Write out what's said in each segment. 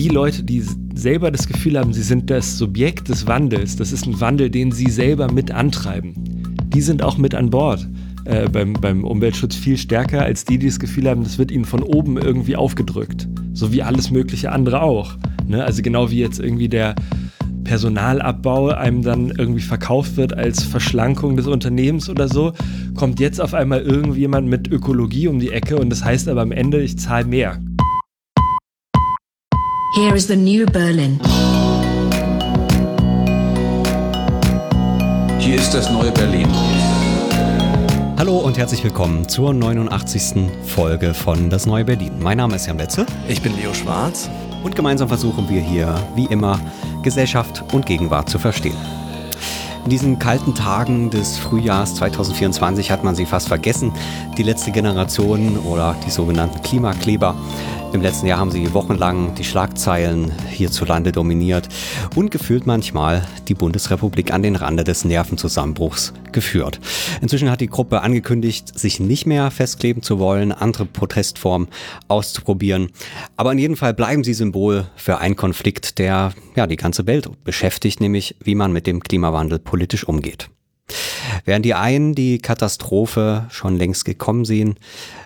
die Leute, die selber das Gefühl haben, sie sind das Subjekt des Wandels, das ist ein Wandel, den sie selber mit antreiben, die sind auch mit an Bord. Äh, beim, beim Umweltschutz viel stärker als die, die das Gefühl haben, das wird ihnen von oben irgendwie aufgedrückt. So wie alles mögliche andere auch. Ne? Also genau wie jetzt irgendwie der Personalabbau einem dann irgendwie verkauft wird als Verschlankung des Unternehmens oder so, kommt jetzt auf einmal irgendjemand mit Ökologie um die Ecke und das heißt aber am Ende, ich zahle mehr. Here is the new Berlin. Hier ist das neue Berlin. Hallo und herzlich willkommen zur 89. Folge von Das Neue Berlin. Mein Name ist Jan Betze. Ich bin Leo Schwarz. Und gemeinsam versuchen wir hier, wie immer, Gesellschaft und Gegenwart zu verstehen. In diesen kalten Tagen des Frühjahrs 2024 hat man sie fast vergessen, die letzte Generation oder die sogenannten Klimakleber. Im letzten Jahr haben sie wochenlang die Schlagzeilen hierzulande dominiert und gefühlt manchmal die Bundesrepublik an den Rande des Nervenzusammenbruchs geführt. Inzwischen hat die Gruppe angekündigt, sich nicht mehr festkleben zu wollen, andere Protestformen auszuprobieren. Aber in jedem Fall bleiben sie Symbol für einen Konflikt, der ja die ganze Welt beschäftigt, nämlich wie man mit dem Klimawandel politisch umgeht. Während die einen die Katastrophe schon längst gekommen sehen,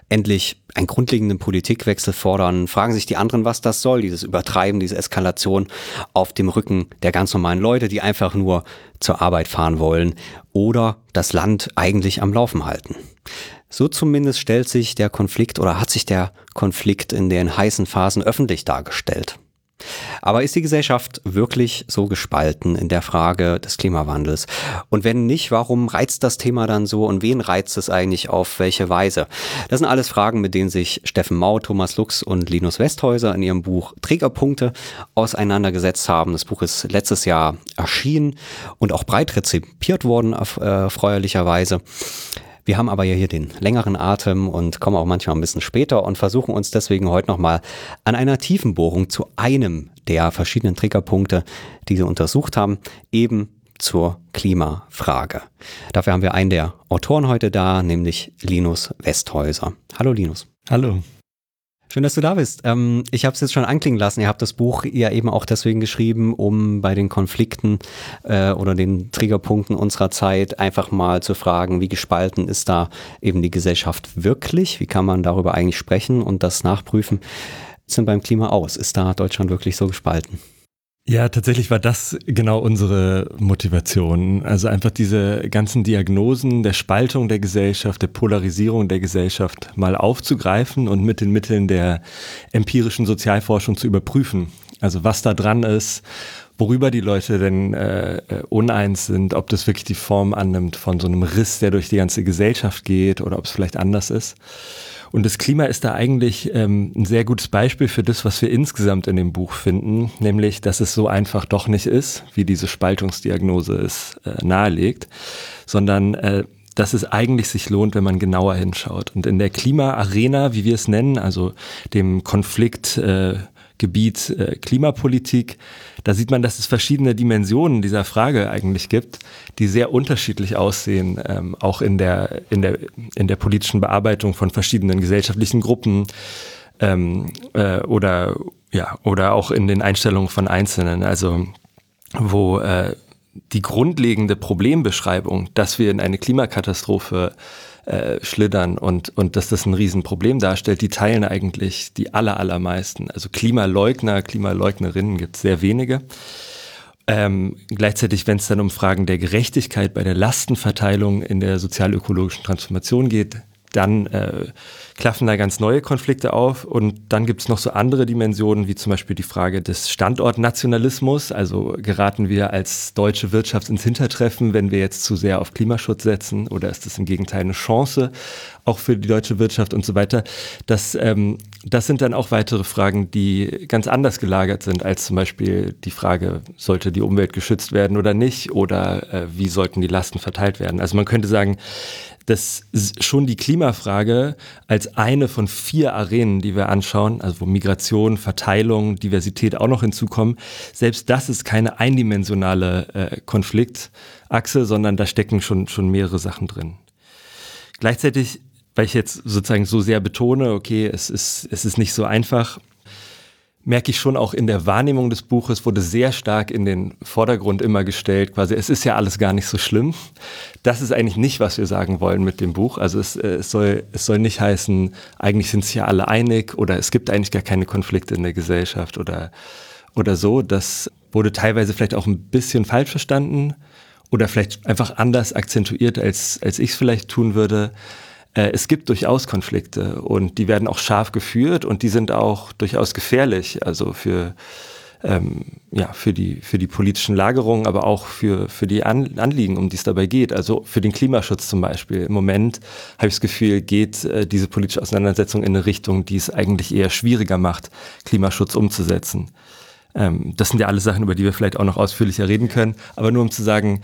endlich einen grundlegenden Politikwechsel fordern, fragen sich die anderen, was das soll, dieses Übertreiben, diese Eskalation auf dem Rücken der ganz normalen Leute, die einfach nur zur Arbeit fahren wollen oder das Land eigentlich am Laufen halten. So zumindest stellt sich der Konflikt oder hat sich der Konflikt in den heißen Phasen öffentlich dargestellt. Aber ist die Gesellschaft wirklich so gespalten in der Frage des Klimawandels? Und wenn nicht, warum reizt das Thema dann so und wen reizt es eigentlich auf welche Weise? Das sind alles Fragen, mit denen sich Steffen Mau, Thomas Lux und Linus Westhäuser in ihrem Buch Trägerpunkte auseinandergesetzt haben. Das Buch ist letztes Jahr erschienen und auch breit rezipiert worden, erfreulicherweise. Wir haben aber ja hier den längeren Atem und kommen auch manchmal ein bisschen später und versuchen uns deswegen heute nochmal an einer Tiefenbohrung zu einem der verschiedenen Triggerpunkte, die sie untersucht haben, eben zur Klimafrage. Dafür haben wir einen der Autoren heute da, nämlich Linus Westhäuser. Hallo Linus. Hallo. Schön, dass du da bist. Ähm, ich habe es jetzt schon anklingen lassen. Ihr habt das Buch ja eben auch deswegen geschrieben, um bei den Konflikten äh, oder den Triggerpunkten unserer Zeit einfach mal zu fragen, wie gespalten ist da eben die Gesellschaft wirklich? Wie kann man darüber eigentlich sprechen und das nachprüfen? Sind beim Klima aus? Ist da Deutschland wirklich so gespalten? Ja, tatsächlich war das genau unsere Motivation. Also einfach diese ganzen Diagnosen der Spaltung der Gesellschaft, der Polarisierung der Gesellschaft mal aufzugreifen und mit den Mitteln der empirischen Sozialforschung zu überprüfen. Also was da dran ist, worüber die Leute denn äh, uneins sind, ob das wirklich die Form annimmt von so einem Riss, der durch die ganze Gesellschaft geht oder ob es vielleicht anders ist. Und das Klima ist da eigentlich ähm, ein sehr gutes Beispiel für das, was wir insgesamt in dem Buch finden, nämlich, dass es so einfach doch nicht ist, wie diese Spaltungsdiagnose es äh, nahelegt, sondern äh, dass es eigentlich sich lohnt, wenn man genauer hinschaut. Und in der Klimaarena, wie wir es nennen, also dem Konflikt äh, Gebiet äh, Klimapolitik. Da sieht man, dass es verschiedene Dimensionen dieser Frage eigentlich gibt, die sehr unterschiedlich aussehen, ähm, auch in der, in, der, in der politischen Bearbeitung von verschiedenen gesellschaftlichen Gruppen ähm, äh, oder, ja, oder auch in den Einstellungen von Einzelnen. Also wo äh, die grundlegende Problembeschreibung, dass wir in eine Klimakatastrophe äh, schlittern und, und dass das ein Riesenproblem darstellt, die teilen eigentlich die aller, allermeisten. Also Klimaleugner, Klimaleugnerinnen gibt es sehr wenige. Ähm, gleichzeitig, wenn es dann um Fragen der Gerechtigkeit bei der Lastenverteilung in der sozialökologischen Transformation geht, dann äh, klaffen da ganz neue Konflikte auf. Und dann gibt es noch so andere Dimensionen, wie zum Beispiel die Frage des Standortnationalismus. Also geraten wir als deutsche Wirtschaft ins Hintertreffen, wenn wir jetzt zu sehr auf Klimaschutz setzen? Oder ist das im Gegenteil eine Chance auch für die deutsche Wirtschaft und so weiter? Das, ähm, das sind dann auch weitere Fragen, die ganz anders gelagert sind als zum Beispiel die Frage, sollte die Umwelt geschützt werden oder nicht? Oder äh, wie sollten die Lasten verteilt werden? Also man könnte sagen, dass schon die Klimafrage als eine von vier Arenen, die wir anschauen, also wo Migration, Verteilung, Diversität auch noch hinzukommen, selbst das ist keine eindimensionale äh, Konfliktachse, sondern da stecken schon, schon mehrere Sachen drin. Gleichzeitig, weil ich jetzt sozusagen so sehr betone, okay, es ist, es ist nicht so einfach, merke ich schon auch in der Wahrnehmung des Buches, wurde sehr stark in den Vordergrund immer gestellt, quasi, es ist ja alles gar nicht so schlimm. Das ist eigentlich nicht, was wir sagen wollen mit dem Buch. Also es, äh, es, soll, es soll nicht heißen, eigentlich sind sich ja alle einig oder es gibt eigentlich gar keine Konflikte in der Gesellschaft oder, oder so. Das wurde teilweise vielleicht auch ein bisschen falsch verstanden oder vielleicht einfach anders akzentuiert, als, als ich es vielleicht tun würde. Äh, es gibt durchaus Konflikte und die werden auch scharf geführt und die sind auch durchaus gefährlich, also für, ähm, ja, für, die, für die politischen Lagerungen, aber auch für, für die An Anliegen, um die es dabei geht. Also für den Klimaschutz zum Beispiel. Im Moment habe ich das Gefühl, geht äh, diese politische Auseinandersetzung in eine Richtung, die es eigentlich eher schwieriger macht, Klimaschutz umzusetzen. Ähm, das sind ja alles Sachen, über die wir vielleicht auch noch ausführlicher reden können. Aber nur um zu sagen,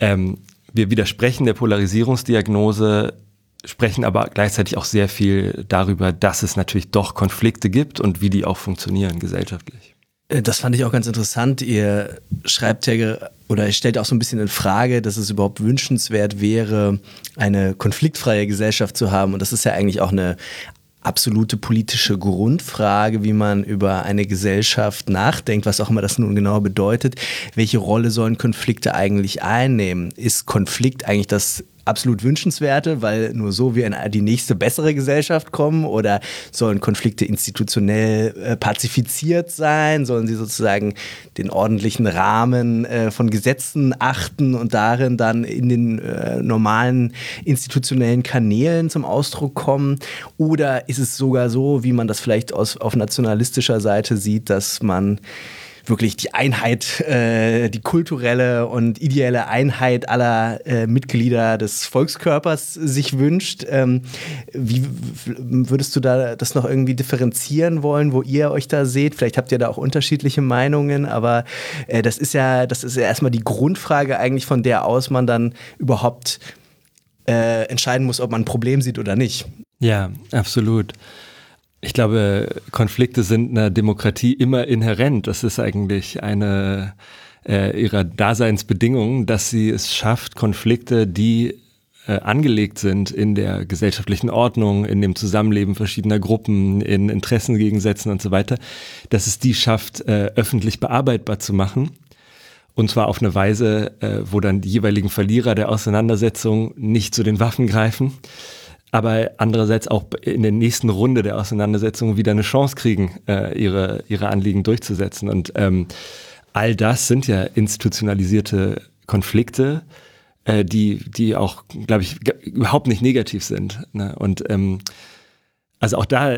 ähm, wir widersprechen der Polarisierungsdiagnose sprechen aber gleichzeitig auch sehr viel darüber, dass es natürlich doch Konflikte gibt und wie die auch funktionieren gesellschaftlich. Äh, das fand ich auch ganz interessant. Ihr schreibt ja oder stellt auch so ein bisschen in Frage, dass es überhaupt wünschenswert wäre, eine konfliktfreie Gesellschaft zu haben. Und das ist ja eigentlich auch eine absolute politische Grundfrage, wie man über eine Gesellschaft nachdenkt, was auch immer das nun genau bedeutet. Welche Rolle sollen Konflikte eigentlich einnehmen? Ist Konflikt eigentlich das absolut wünschenswerte, weil nur so wir in die nächste bessere Gesellschaft kommen oder sollen Konflikte institutionell äh, pazifiziert sein, sollen sie sozusagen den ordentlichen Rahmen äh, von Gesetzen achten und darin dann in den äh, normalen institutionellen Kanälen zum Ausdruck kommen? Oder ist es sogar so, wie man das vielleicht aus, auf nationalistischer Seite sieht, dass man wirklich die Einheit, äh, die kulturelle und ideelle Einheit aller äh, Mitglieder des Volkskörpers sich wünscht. Ähm, wie würdest du da das noch irgendwie differenzieren wollen, wo ihr euch da seht? Vielleicht habt ihr da auch unterschiedliche Meinungen, aber äh, das ist ja, das ist ja erstmal die Grundfrage eigentlich, von der aus man dann überhaupt äh, entscheiden muss, ob man ein Problem sieht oder nicht. Ja, absolut. Ich glaube, Konflikte sind einer Demokratie immer inhärent. Das ist eigentlich eine äh, ihrer Daseinsbedingungen, dass sie es schafft, Konflikte, die äh, angelegt sind in der gesellschaftlichen Ordnung, in dem Zusammenleben verschiedener Gruppen, in Interessengegensätzen und so weiter, dass es die schafft, äh, öffentlich bearbeitbar zu machen. Und zwar auf eine Weise, äh, wo dann die jeweiligen Verlierer der Auseinandersetzung nicht zu den Waffen greifen, aber andererseits auch in der nächsten Runde der Auseinandersetzung wieder eine Chance kriegen, äh, ihre, ihre Anliegen durchzusetzen. Und ähm, all das sind ja institutionalisierte Konflikte, äh, die, die auch, glaube ich, überhaupt nicht negativ sind. Ne? Und ähm, also auch da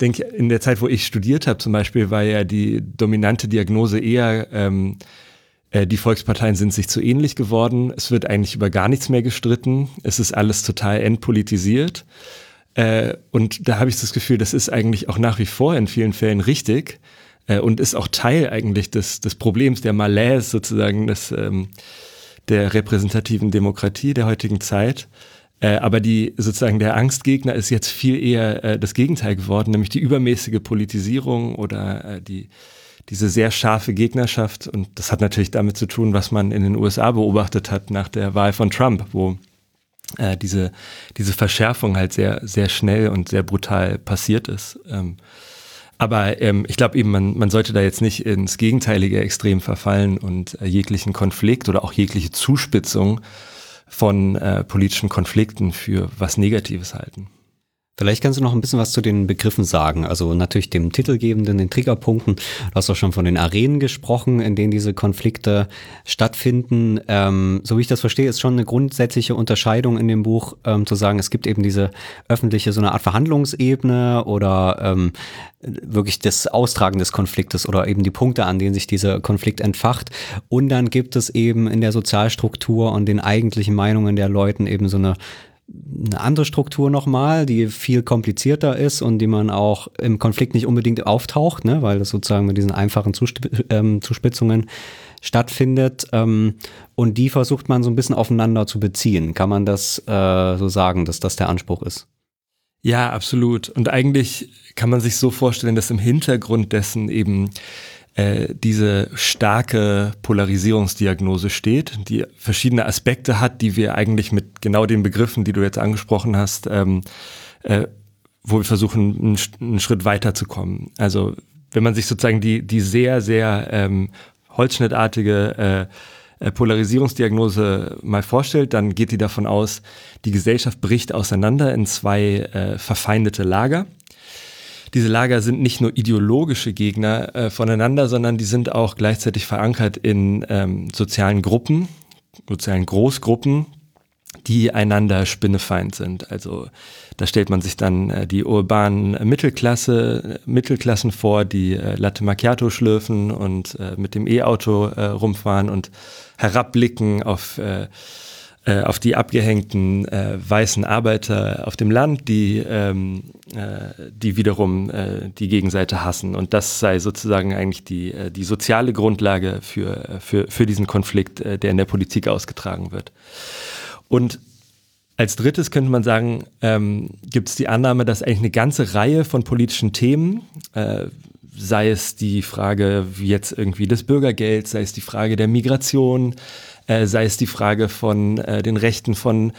denke ich, in der Zeit, wo ich studiert habe zum Beispiel, war ja die dominante Diagnose eher ähm, äh, die Volksparteien sind sich zu ähnlich geworden. Es wird eigentlich über gar nichts mehr gestritten. Es ist alles total entpolitisiert. Äh, und da habe ich das Gefühl, das ist eigentlich auch nach wie vor in vielen Fällen richtig äh, und ist auch Teil eigentlich des, des Problems der Malaise sozusagen des, ähm, der repräsentativen Demokratie der heutigen Zeit. aber die sozusagen der Angstgegner ist jetzt viel eher das Gegenteil geworden, nämlich die übermäßige Politisierung oder die diese sehr scharfe Gegnerschaft. Und das hat natürlich damit zu tun, was man in den USA beobachtet hat nach der Wahl von Trump, wo äh, diese, diese Verschärfung halt sehr, sehr schnell und sehr brutal passiert ist. Ähm, aber ähm, ich glaube eben, man, man sollte da jetzt nicht ins gegenteilige Extrem verfallen und äh, jeglichen Konflikt oder auch jegliche Zuspitzung von äh, politischen Konflikten für was Negatives halten. Vielleicht kannst du noch ein bisschen was zu den Begriffen sagen. Also natürlich dem Titelgebenden, den Triggerpunkten. Du hast auch schon von den Arenen gesprochen, in denen diese Konflikte stattfinden. Ähm, so wie ich das verstehe, ist schon eine grundsätzliche Unterscheidung in dem Buch, ähm, zu sagen, es gibt eben diese öffentliche, so eine Art Verhandlungsebene oder ähm, wirklich das Austragen des Konfliktes oder eben die Punkte, an denen sich dieser Konflikt entfacht. Und dann gibt es eben in der Sozialstruktur und den eigentlichen Meinungen der Leuten eben so eine eine andere Struktur nochmal, die viel komplizierter ist und die man auch im Konflikt nicht unbedingt auftaucht, ne, weil das sozusagen mit diesen einfachen Zusp ähm, Zuspitzungen stattfindet. Ähm, und die versucht man so ein bisschen aufeinander zu beziehen. Kann man das äh, so sagen, dass das der Anspruch ist? Ja, absolut. Und eigentlich kann man sich so vorstellen, dass im Hintergrund dessen eben äh, diese starke Polarisierungsdiagnose steht, die verschiedene Aspekte hat, die wir eigentlich mit genau den Begriffen, die du jetzt angesprochen hast, ähm, äh, wo wir versuchen, einen, einen Schritt weiterzukommen. Also wenn man sich sozusagen die, die sehr, sehr ähm, holzschnittartige äh, äh, Polarisierungsdiagnose mal vorstellt, dann geht die davon aus, die Gesellschaft bricht auseinander in zwei äh, verfeindete Lager. Diese Lager sind nicht nur ideologische Gegner äh, voneinander, sondern die sind auch gleichzeitig verankert in ähm, sozialen Gruppen, sozialen Großgruppen, die einander spinnefeind sind. Also da stellt man sich dann äh, die urbanen Mittelklasse, Mittelklassen vor, die äh, Latte Macchiato schlürfen und äh, mit dem E-Auto äh, rumfahren und herabblicken auf, äh, äh, auf die abgehängten weißen Arbeiter auf dem Land, die, ähm, die wiederum die Gegenseite hassen. Und das sei sozusagen eigentlich die, die soziale Grundlage für, für, für diesen Konflikt, der in der Politik ausgetragen wird. Und als drittes könnte man sagen, ähm, gibt es die Annahme, dass eigentlich eine ganze Reihe von politischen Themen, äh, sei es die Frage jetzt irgendwie des Bürgergelds, sei es die Frage der Migration, äh, sei es die Frage von äh, den Rechten von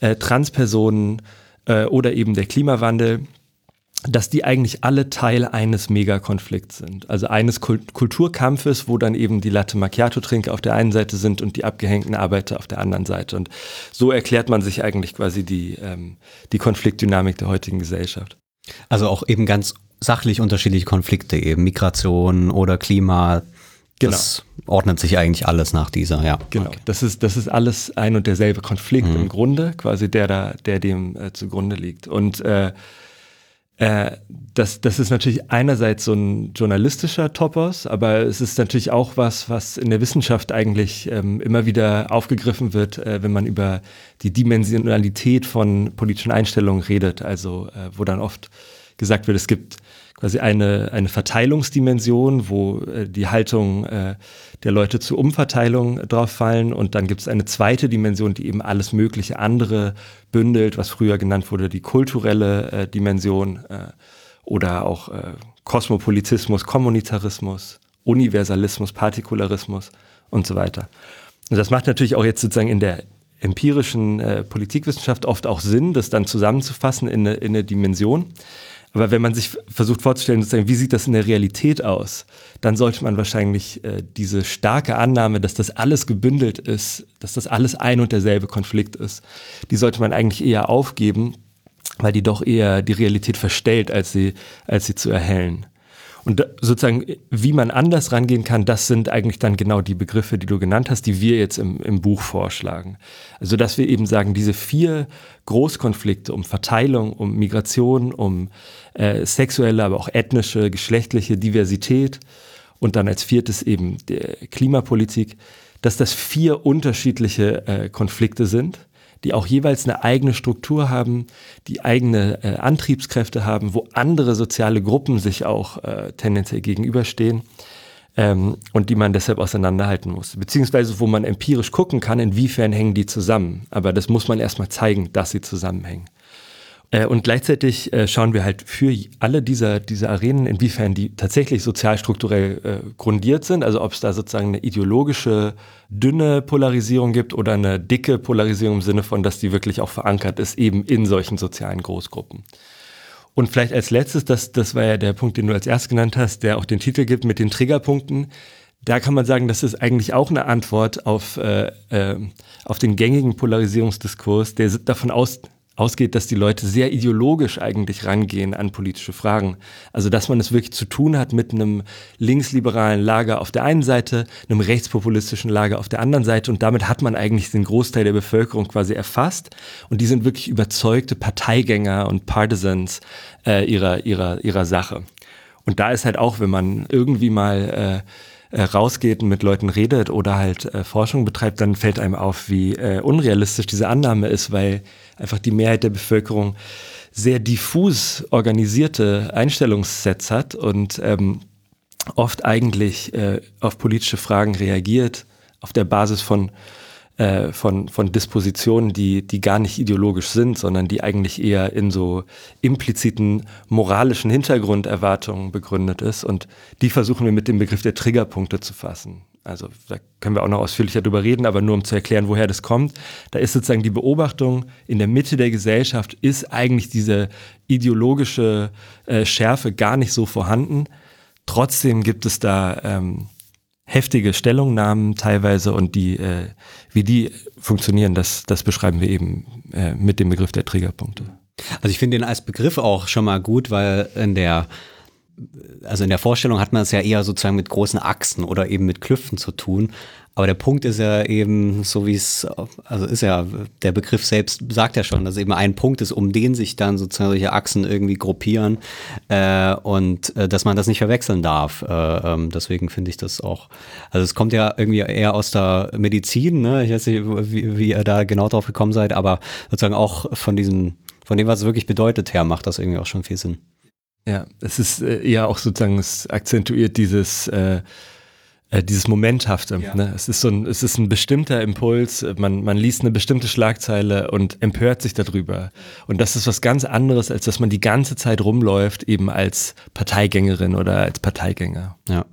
äh, Transpersonen äh, oder eben der Klimawandel, dass die eigentlich alle Teil eines Megakonflikts sind. Also eines Kulturkampfes, wo dann eben die Latte Macchiato-Trinker auf der einen Seite sind und die abgehängten Arbeiter auf der anderen Seite. Und so erklärt man sich eigentlich quasi die, ähm, die Konfliktdynamik der heutigen Gesellschaft. Also auch eben ganz sachlich unterschiedliche Konflikte, eben Migration oder Klima. Genau. Das ordnet sich eigentlich alles nach dieser, ja. Genau. Okay. Das ist, das ist alles ein und derselbe Konflikt mhm. im Grunde, quasi der da, der dem äh, zugrunde liegt. Und äh, äh, das, das ist natürlich einerseits so ein journalistischer Topos, aber es ist natürlich auch was, was in der Wissenschaft eigentlich ähm, immer wieder aufgegriffen wird, äh, wenn man über die Dimensionalität von politischen Einstellungen redet. Also äh, wo dann oft gesagt wird, es gibt quasi eine, eine Verteilungsdimension, wo äh, die Haltung äh, der Leute zur Umverteilung drauf fallen. Und dann gibt es eine zweite Dimension, die eben alles mögliche andere bündelt, was früher genannt wurde, die kulturelle äh, Dimension äh, oder auch äh, Kosmopolitismus, Kommunitarismus, Universalismus, Partikularismus und so weiter. Und das macht natürlich auch jetzt sozusagen in der empirischen äh, Politikwissenschaft oft auch Sinn, das dann zusammenzufassen in eine, in eine Dimension. Aber wenn man sich versucht vorzustellen, sozusagen, wie sieht das in der Realität aus, dann sollte man wahrscheinlich äh, diese starke Annahme, dass das alles gebündelt ist, dass das alles ein und derselbe Konflikt ist, die sollte man eigentlich eher aufgeben, weil die doch eher die Realität verstellt, als sie, als sie zu erhellen. Und sozusagen, wie man anders rangehen kann, das sind eigentlich dann genau die Begriffe, die du genannt hast, die wir jetzt im, im Buch vorschlagen. Also, dass wir eben sagen, diese vier Großkonflikte um Verteilung, um Migration, um äh, sexuelle, aber auch ethnische, geschlechtliche Diversität und dann als viertes eben Klimapolitik, dass das vier unterschiedliche äh, Konflikte sind die auch jeweils eine eigene Struktur haben, die eigene äh, Antriebskräfte haben, wo andere soziale Gruppen sich auch äh, tendenziell gegenüberstehen ähm, und die man deshalb auseinanderhalten muss. Beziehungsweise wo man empirisch gucken kann, inwiefern hängen die zusammen. Aber das muss man erstmal zeigen, dass sie zusammenhängen. Äh, und gleichzeitig äh, schauen wir halt für alle dieser, dieser Arenen, inwiefern die tatsächlich sozialstrukturell äh, grundiert sind, also ob es da sozusagen eine ideologische, dünne Polarisierung gibt oder eine dicke Polarisierung im Sinne von, dass die wirklich auch verankert ist, eben in solchen sozialen Großgruppen. Und vielleicht als letztes, das, das war ja der Punkt, den du als erstes genannt hast, der auch den Titel gibt mit den Triggerpunkten. Da kann man sagen, das ist eigentlich auch eine Antwort auf, äh, auf den gängigen Polarisierungsdiskurs, der davon aus, ausgeht, dass die Leute sehr ideologisch eigentlich rangehen an politische Fragen. Also dass man es wirklich zu tun hat mit einem linksliberalen Lager auf der einen Seite, einem rechtspopulistischen Lager auf der anderen Seite und damit hat man eigentlich den Großteil der Bevölkerung quasi erfasst und die sind wirklich überzeugte Parteigänger und Partisans äh, ihrer, ihrer, ihrer Sache. Und da ist halt auch, wenn man irgendwie mal äh, äh, rausgeht und mit Leuten redet oder halt äh, Forschung betreibt, dann fällt einem auf, wie äh, unrealistisch diese Annahme ist, weil einfach die Mehrheit der Bevölkerung sehr diffus organisierte Einstellungssets hat und ähm, oft eigentlich äh, auf politische Fragen reagiert auf der Basis von äh, von, von Dispositionen, die, die gar nicht ideologisch sind, sondern die eigentlich eher in so impliziten moralischen Hintergrunderwartungen begründet ist. Und die versuchen wir mit dem Begriff der Triggerpunkte zu fassen. Also da können wir auch noch ausführlicher drüber reden, aber nur um zu erklären, woher das kommt. Da ist sozusagen die Beobachtung, in der Mitte der Gesellschaft ist eigentlich diese ideologische äh, Schärfe gar nicht so vorhanden trotzdem gibt es da ähm, heftige Stellungnahmen teilweise und die, äh, wie die funktionieren, das, das beschreiben wir eben äh, mit dem Begriff der Triggerpunkte. Also ich finde den als Begriff auch schon mal gut, weil in der also in der Vorstellung hat man es ja eher sozusagen mit großen Achsen oder eben mit Klüften zu tun. Aber der Punkt ist ja eben, so wie es, also ist ja, der Begriff selbst sagt ja schon, dass eben ein Punkt ist, um den sich dann sozusagen solche Achsen irgendwie gruppieren äh, und äh, dass man das nicht verwechseln darf. Äh, ähm, deswegen finde ich das auch, also es kommt ja irgendwie eher aus der Medizin, ne? ich weiß nicht, wie, wie ihr da genau drauf gekommen seid, aber sozusagen auch von diesem, von dem, was es wirklich bedeutet her, macht das irgendwie auch schon viel Sinn. Ja, es ist äh, eher auch sozusagen, es akzentuiert dieses, äh, dieses Momenthafte. Ja. Ne? Es, ist so ein, es ist ein bestimmter Impuls, man, man liest eine bestimmte Schlagzeile und empört sich darüber. Und das ist was ganz anderes, als dass man die ganze Zeit rumläuft, eben als Parteigängerin oder als Parteigänger. Ja.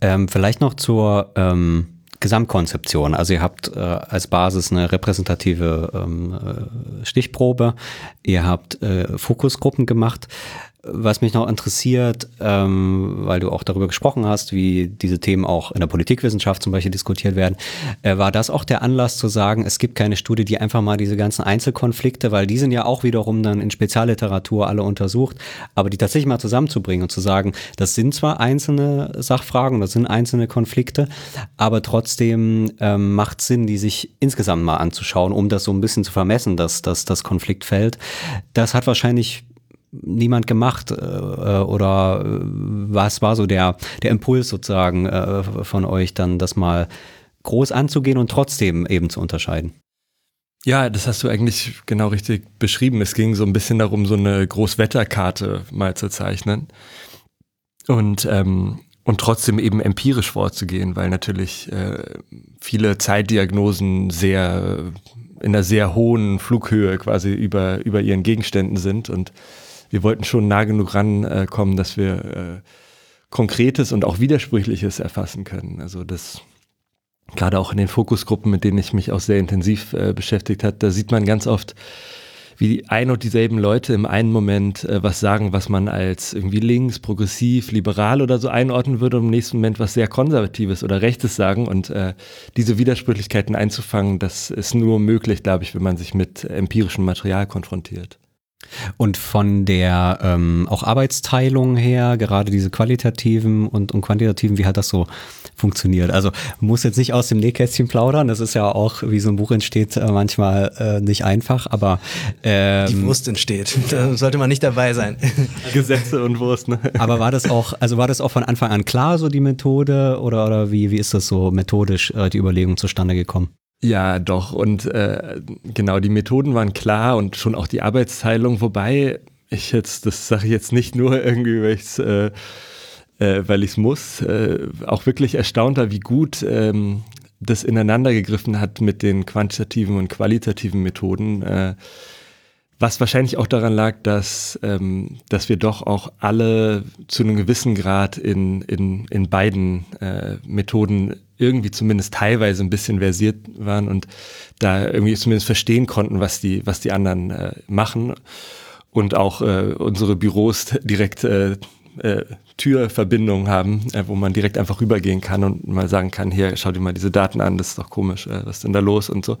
Ähm, vielleicht noch zur ähm, Gesamtkonzeption. Also ihr habt äh, als Basis eine repräsentative ähm, äh, Stichprobe, ihr habt äh, Fokusgruppen gemacht. Was mich noch interessiert, ähm, weil du auch darüber gesprochen hast, wie diese Themen auch in der Politikwissenschaft zum Beispiel diskutiert werden, äh, war das auch der Anlass zu sagen, es gibt keine Studie, die einfach mal diese ganzen Einzelkonflikte, weil die sind ja auch wiederum dann in Spezialliteratur alle untersucht, aber die tatsächlich mal zusammenzubringen und zu sagen, das sind zwar einzelne Sachfragen, das sind einzelne Konflikte, aber trotzdem ähm, macht Sinn, die sich insgesamt mal anzuschauen, um das so ein bisschen zu vermessen, dass, dass das Konfliktfeld. Das hat wahrscheinlich niemand gemacht äh, oder äh, was war so der, der Impuls sozusagen äh, von euch dann, das mal groß anzugehen und trotzdem eben zu unterscheiden? Ja, das hast du eigentlich genau richtig beschrieben. Es ging so ein bisschen darum, so eine Großwetterkarte mal zu zeichnen und, ähm, und trotzdem eben empirisch vorzugehen, weil natürlich äh, viele Zeitdiagnosen sehr in einer sehr hohen Flughöhe quasi über, über ihren Gegenständen sind und wir wollten schon nah genug rankommen, dass wir äh, Konkretes und auch Widersprüchliches erfassen können. Also das gerade auch in den Fokusgruppen, mit denen ich mich auch sehr intensiv äh, beschäftigt hat, da sieht man ganz oft, wie ein und dieselben Leute im einen Moment äh, was sagen, was man als irgendwie links, progressiv, liberal oder so einordnen würde und im nächsten Moment was sehr konservatives oder rechtes sagen und äh, diese Widersprüchlichkeiten einzufangen, das ist nur möglich, glaube ich, wenn man sich mit empirischem Material konfrontiert. Und von der ähm, auch Arbeitsteilung her, gerade diese qualitativen und, und quantitativen, wie hat das so funktioniert? Also muss jetzt nicht aus dem Nähkästchen plaudern, das ist ja auch, wie so ein Buch entsteht, äh, manchmal äh, nicht einfach, aber ähm, die Wurst entsteht. Da sollte man nicht dabei sein. Gesetze und Wurst, ne? Aber war das auch, also war das auch von Anfang an klar, so die Methode, oder, oder wie, wie ist das so methodisch, äh, die Überlegung zustande gekommen? Ja, doch. Und äh, genau, die Methoden waren klar und schon auch die Arbeitsteilung, wobei ich jetzt, das sage ich jetzt nicht nur irgendwie, weil ich es äh, äh, weil ich's muss, äh, auch wirklich erstaunt war, wie gut ähm, das ineinander gegriffen hat mit den quantitativen und qualitativen Methoden. Äh, was wahrscheinlich auch daran lag, dass, ähm, dass wir doch auch alle zu einem gewissen Grad in, in, in beiden äh, Methoden irgendwie zumindest teilweise ein bisschen versiert waren und da irgendwie zumindest verstehen konnten, was die, was die anderen äh, machen. Und auch äh, unsere Büros direkt äh, äh, Türverbindungen haben, äh, wo man direkt einfach rübergehen kann und mal sagen kann, hier, schau dir mal diese Daten an, das ist doch komisch, äh, was ist denn da los und so.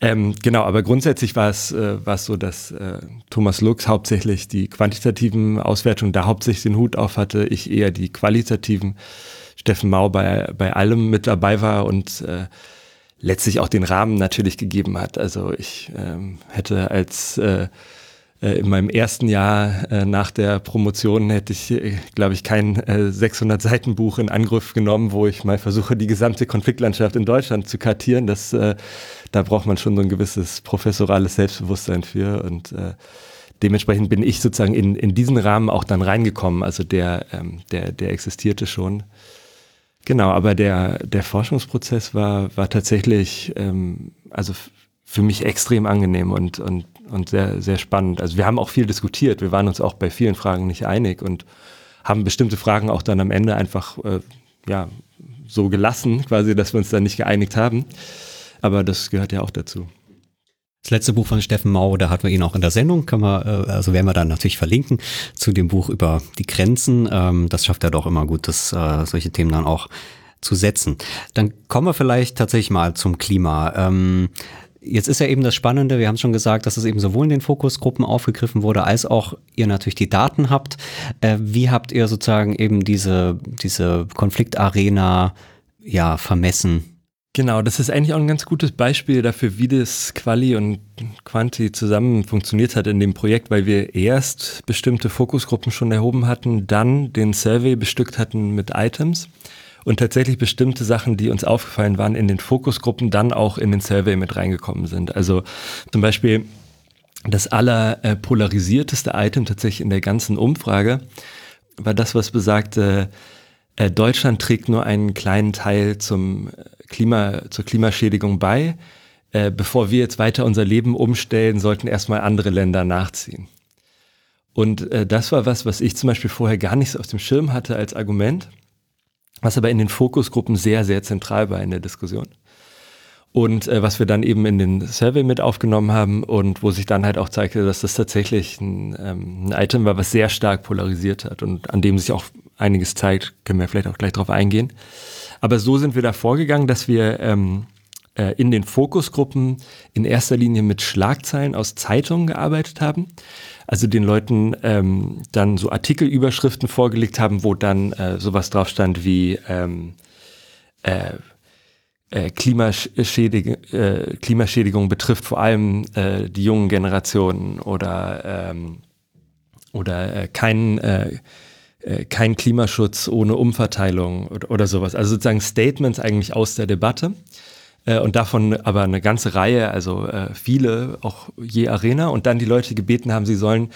Ähm, genau, aber grundsätzlich war es, äh, so, dass äh, Thomas Lux hauptsächlich die quantitativen Auswertungen da hauptsächlich den Hut auf hatte, ich eher die qualitativen, Steffen Mau bei, bei allem mit dabei war und äh, letztlich auch den Rahmen natürlich gegeben hat. Also ich ähm, hätte als äh, äh, in meinem ersten Jahr äh, nach der Promotion hätte ich, äh, glaube ich, kein 600 Seiten Buch in Angriff genommen, wo ich mal versuche, die gesamte Konfliktlandschaft in Deutschland zu kartieren. Das, da braucht man schon so ein gewisses professorales Selbstbewusstsein für und dementsprechend bin ich sozusagen in, in diesen Rahmen auch dann reingekommen. Also der, ähm, der, der existierte schon. Genau, aber der, der Forschungsprozess war, war tatsächlich, ähm, also für mich extrem angenehm und, und und sehr, sehr spannend. Also wir haben auch viel diskutiert. Wir waren uns auch bei vielen Fragen nicht einig und haben bestimmte Fragen auch dann am Ende einfach äh, ja, so gelassen, quasi, dass wir uns dann nicht geeinigt haben. Aber das gehört ja auch dazu. Das letzte Buch von Steffen Mau, da hatten wir ihn auch in der Sendung, kann man, äh, also werden wir dann natürlich verlinken zu dem Buch über die Grenzen. Ähm, das schafft er doch immer gut, das, äh, solche Themen dann auch zu setzen. Dann kommen wir vielleicht tatsächlich mal zum Klima. Ähm, jetzt ist ja eben das Spannende, wir haben schon gesagt, dass es eben sowohl in den Fokusgruppen aufgegriffen wurde, als auch ihr natürlich die Daten habt. Äh, wie habt ihr sozusagen eben diese, diese Konfliktarena ja vermessen? Genau, das ist eigentlich auch ein ganz gutes Beispiel dafür, wie das Quali und Quanti zusammen funktioniert hat in dem Projekt, weil wir erst bestimmte Fokusgruppen schon erhoben hatten, dann den Survey bestückt hatten mit Items und tatsächlich bestimmte Sachen, die uns aufgefallen waren in den Fokusgruppen, dann auch in den Survey mit reingekommen sind. Also zum Beispiel das allerpolarisierteste Item tatsächlich in der ganzen Umfrage war das, was besagte, äh, Deutschland trägt nur einen kleinen Teil zum Klima, zur Klimaschädigung bei. Äh, bevor wir jetzt weiter unser Leben umstellen, sollten erstmal andere Länder nachziehen. Und äh, das war was, was ich zum Beispiel vorher gar nicht so auf dem Schirm hatte als Argument, was aber in den Fokusgruppen sehr, sehr zentral war in der Diskussion. Und äh, was wir dann eben in den Survey mit aufgenommen haben und wo sich dann halt auch zeigte, dass das tatsächlich ein, ähm, ein Item war, was sehr stark polarisiert hat und an dem sich auch einiges zeigt, können wir vielleicht auch gleich drauf eingehen. Aber so sind wir da vorgegangen, dass wir ähm, äh, in den Fokusgruppen in erster Linie mit Schlagzeilen aus Zeitungen gearbeitet haben. Also den Leuten ähm, dann so Artikelüberschriften vorgelegt haben, wo dann äh, sowas drauf stand wie ähm, äh, äh, Klimaschädigung, äh, Klimaschädigung betrifft vor allem äh, die jungen Generationen oder, ähm, oder äh, kein äh, kein Klimaschutz ohne Umverteilung oder, oder sowas. Also sozusagen Statements eigentlich aus der Debatte. Äh, und davon aber eine ganze Reihe, also äh, viele, auch je Arena. Und dann die Leute gebeten haben, sie sollen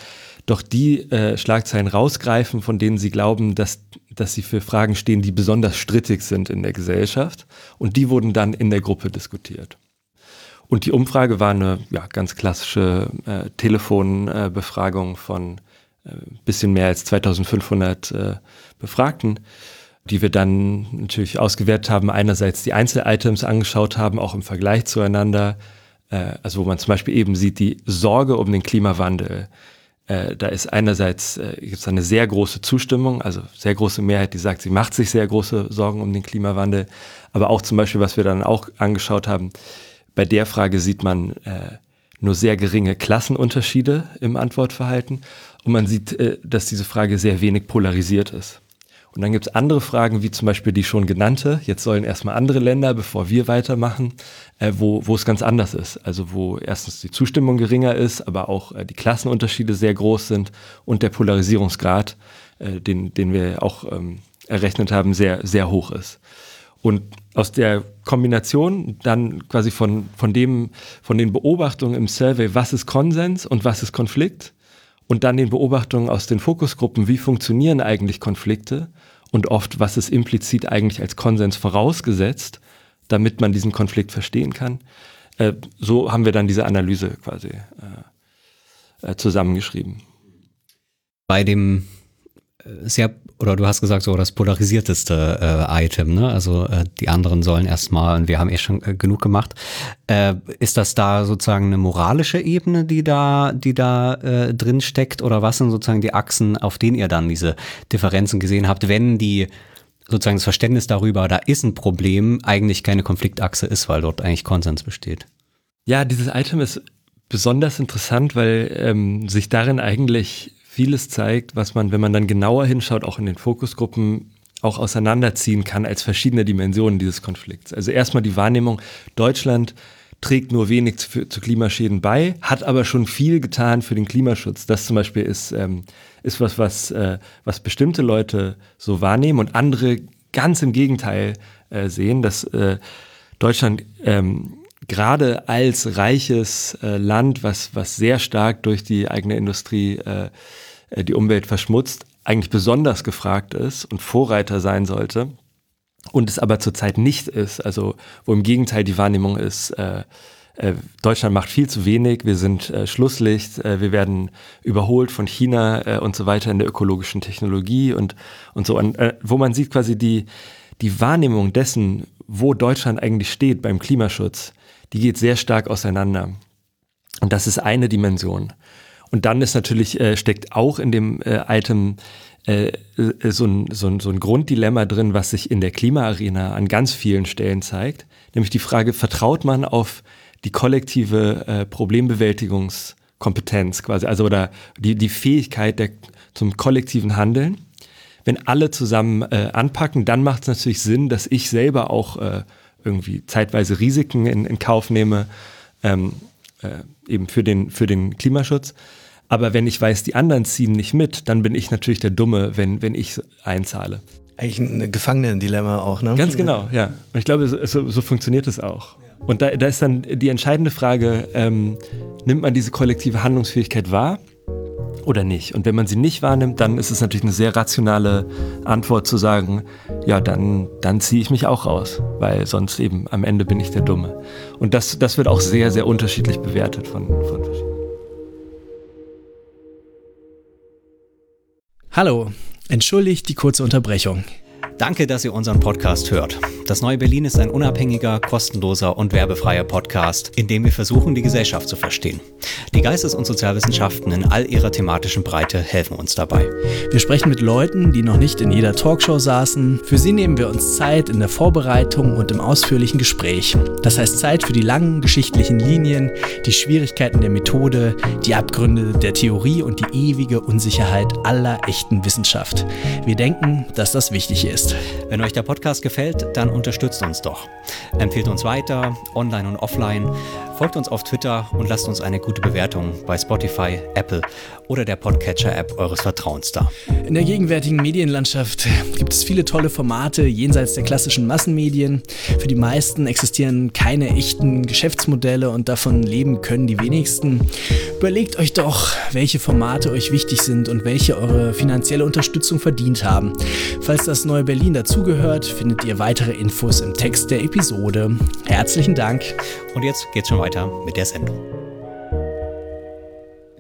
doch die Schlagzeilen rausgreifen, von denen sie glauben, dass, dass sie für Fragen stehen, die besonders strittig sind in der Gesellschaft. Und die wurden dann in der Gruppe diskutiert. Und die Umfrage war eine ja, ganz klassische äh, Telefonbefragung von äh, bisschen mehr als 2500 äh, Befragten, die wir dann natürlich ausgewertet haben. Einerseits die Einzel-Items angeschaut haben, auch im Vergleich zueinander. Äh, also wo man zum Beispiel eben sieht, die Sorge um den Klimawandel. Äh, da ist einerseits äh, gibt eine sehr große Zustimmung, also sehr große Mehrheit, die sagt, sie macht sich sehr große Sorgen um den Klimawandel. Aber auch zum Beispiel, was wir dann auch angeschaut haben, bei der Frage sieht man äh, nur sehr geringe Klassenunterschiede im Antwortverhalten und man sieht, äh, dass diese Frage sehr wenig polarisiert ist. Und dann gibt es andere Fragen, wie zum Beispiel die schon genannte. Jetzt sollen erstmal andere Länder, bevor wir weitermachen, äh, wo, wo es ganz anders ist. Also wo erstens die Zustimmung geringer ist, aber auch äh, die Klassenunterschiede sehr groß sind und der Polarisierungsgrad, äh, den, den wir auch ähm, errechnet haben, sehr, sehr hoch ist. Und aus der Kombination dann quasi von, von, dem, von den Beobachtungen im Survey, was ist Konsens und was ist Konflikt, und dann den Beobachtungen aus den Fokusgruppen, wie funktionieren eigentlich Konflikte und oft, was ist implizit eigentlich als Konsens vorausgesetzt, damit man diesen Konflikt verstehen kann. Äh, so haben wir dann diese Analyse quasi äh, äh zusammengeschrieben. Bei dem sehr, oder du hast gesagt, so das polarisierteste äh, Item, ne? Also äh, die anderen sollen erstmal, und wir haben eh schon äh, genug gemacht. Äh, ist das da sozusagen eine moralische Ebene, die da, die da äh, drin steckt? Oder was sind sozusagen die Achsen, auf denen ihr dann diese Differenzen gesehen habt, wenn die sozusagen das Verständnis darüber, da ist ein Problem, eigentlich keine Konfliktachse ist, weil dort eigentlich Konsens besteht? Ja, dieses Item ist besonders interessant, weil ähm, sich darin eigentlich vieles zeigt, was man, wenn man dann genauer hinschaut, auch in den Fokusgruppen auch auseinanderziehen kann als verschiedene Dimensionen dieses Konflikts. Also erstmal die Wahrnehmung, Deutschland trägt nur wenig zu, zu, Klimaschäden bei, hat aber schon viel getan für den Klimaschutz. Das zum Beispiel ist, ähm, ist was, was, äh, was bestimmte Leute so wahrnehmen und andere ganz im Gegenteil äh, sehen, dass äh, Deutschland ähm, gerade als reiches äh, Land, was, was sehr stark durch die eigene Industrie äh, die Umwelt verschmutzt, eigentlich besonders gefragt ist und Vorreiter sein sollte und es aber zurzeit nicht ist. Also wo im Gegenteil die Wahrnehmung ist, äh, äh, Deutschland macht viel zu wenig, wir sind äh, Schlusslicht, äh, wir werden überholt von China äh, und so weiter in der ökologischen Technologie und, und so. Und, äh, wo man sieht quasi die, die Wahrnehmung dessen, wo Deutschland eigentlich steht beim Klimaschutz, die geht sehr stark auseinander. Und das ist eine Dimension. Und dann ist natürlich, äh, steckt auch in dem äh, Item äh, so, ein, so, ein, so ein Grunddilemma drin, was sich in der Klimaarena an ganz vielen Stellen zeigt. Nämlich die Frage, vertraut man auf die kollektive äh, Problembewältigungskompetenz quasi, also oder die, die Fähigkeit der, zum kollektiven Handeln? Wenn alle zusammen äh, anpacken, dann macht es natürlich Sinn, dass ich selber auch äh, irgendwie zeitweise Risiken in, in Kauf nehme, ähm, äh, eben für den, für den Klimaschutz. Aber wenn ich weiß, die anderen ziehen nicht mit, dann bin ich natürlich der Dumme, wenn, wenn ich einzahle. Eigentlich ein Gefangenen-Dilemma auch, ne? Ganz genau, ja. Und ich glaube, so, so funktioniert es auch. Und da, da, ist dann die entscheidende Frage, ähm, nimmt man diese kollektive Handlungsfähigkeit wahr oder nicht? Und wenn man sie nicht wahrnimmt, dann ist es natürlich eine sehr rationale Antwort zu sagen, ja, dann, dann ziehe ich mich auch raus, weil sonst eben am Ende bin ich der Dumme. Und das, das wird auch sehr, sehr unterschiedlich bewertet von, von verschiedenen. Hallo, entschuldigt die kurze Unterbrechung. Danke, dass ihr unseren Podcast hört. Das Neue Berlin ist ein unabhängiger, kostenloser und werbefreier Podcast, in dem wir versuchen, die Gesellschaft zu verstehen. Die Geistes- und Sozialwissenschaften in all ihrer thematischen Breite helfen uns dabei. Wir sprechen mit Leuten, die noch nicht in jeder Talkshow saßen. Für sie nehmen wir uns Zeit in der Vorbereitung und im ausführlichen Gespräch. Das heißt Zeit für die langen geschichtlichen Linien, die Schwierigkeiten der Methode, die Abgründe der Theorie und die ewige Unsicherheit aller echten Wissenschaft. Wir denken, dass das wichtig ist ist. Wenn euch der Podcast gefällt, dann unterstützt uns doch. Empfehlt uns weiter, online und offline. Folgt uns auf Twitter und lasst uns eine gute Bewertung bei Spotify, Apple oder der Podcatcher-App eures Vertrauens da. In der gegenwärtigen Medienlandschaft gibt es viele tolle Formate jenseits der klassischen Massenmedien. Für die meisten existieren keine echten Geschäftsmodelle und davon leben können die wenigsten. Überlegt euch doch, welche Formate euch wichtig sind und welche eure finanzielle Unterstützung verdient haben. Falls das neue Berlin dazugehört, findet ihr weitere Infos im Text der Episode. Herzlichen Dank. Und jetzt geht's schon weiter mit der Sendung.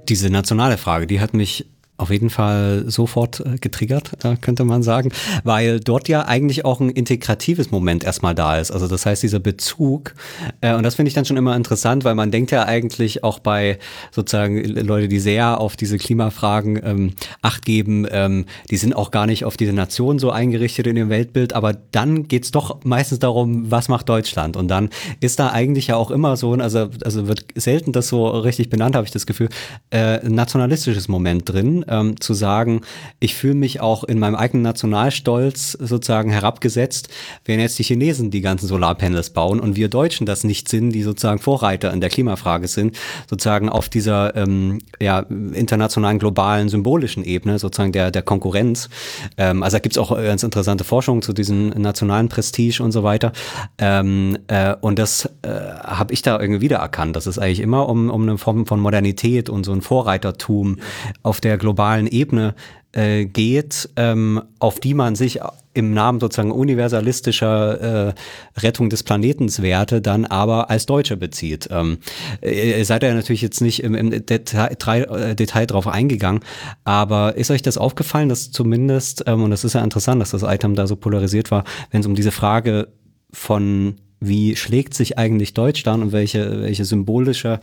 Diese nationale Frage, die hat mich auf jeden Fall sofort äh, getriggert, äh, könnte man sagen, weil dort ja eigentlich auch ein integratives Moment erstmal da ist. Also das heißt, dieser Bezug, äh, und das finde ich dann schon immer interessant, weil man denkt ja eigentlich auch bei sozusagen Leute, die sehr auf diese Klimafragen ähm, Acht geben, ähm, die sind auch gar nicht auf diese Nation so eingerichtet in ihrem Weltbild, aber dann geht's doch meistens darum, was macht Deutschland? Und dann ist da eigentlich ja auch immer so, also, also wird selten das so richtig benannt, habe ich das Gefühl, äh, nationalistisches Moment drin ähm, zu sagen, ich fühle mich auch in meinem eigenen Nationalstolz sozusagen herabgesetzt, wenn jetzt die Chinesen die ganzen Solarpanels bauen und wir Deutschen das nicht sind, die sozusagen Vorreiter in der Klimafrage sind, sozusagen auf dieser ähm, ja, internationalen, globalen, symbolischen Ebene, sozusagen der, der Konkurrenz. Ähm, also da gibt es auch ganz interessante Forschung zu diesem nationalen Prestige und so weiter. Ähm, äh, und das äh, habe ich da irgendwie wiedererkannt, dass es eigentlich immer um, um eine Form von Modernität und so ein Vorreitertum auf der globalen globalen Ebene äh, geht, ähm, auf die man sich im Namen sozusagen universalistischer äh, Rettung des Planetens Werte dann aber als Deutsche bezieht. Ähm, ihr seid ja natürlich jetzt nicht im, im Detail, äh, Detail drauf eingegangen, aber ist euch das aufgefallen, dass zumindest, ähm, und das ist ja interessant, dass das Item da so polarisiert war, wenn es um diese Frage von wie schlägt sich eigentlich Deutschland und welche, welche symbolische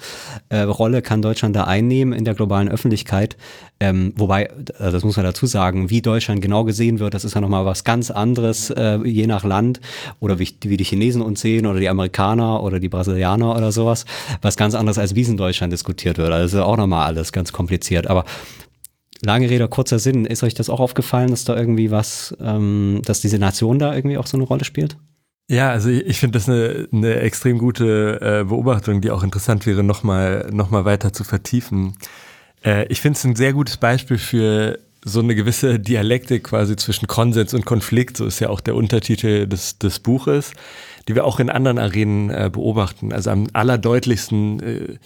äh, Rolle kann Deutschland da einnehmen in der globalen Öffentlichkeit? Ähm, wobei, äh, das muss man dazu sagen, wie Deutschland genau gesehen wird, das ist ja nochmal was ganz anderes, äh, je nach Land oder wie, wie, die Chinesen uns sehen oder die Amerikaner oder die Brasilianer oder sowas, was ganz anderes als wie es in Deutschland diskutiert wird. Also auch nochmal alles ganz kompliziert. Aber Lange Rede, kurzer Sinn. Ist euch das auch aufgefallen, dass da irgendwie was, ähm, dass diese Nation da irgendwie auch so eine Rolle spielt? Ja, also ich, finde das eine, eine extrem gute äh, Beobachtung, die auch interessant wäre, nochmal noch mal weiter zu vertiefen. Äh, ich finde es ein sehr gutes Beispiel für so eine gewisse Dialektik quasi zwischen Konsens und Konflikt, so ist ja auch der Untertitel des, des Buches, die wir auch in anderen Arenen äh, beobachten. Also am allerdeutlichsten äh,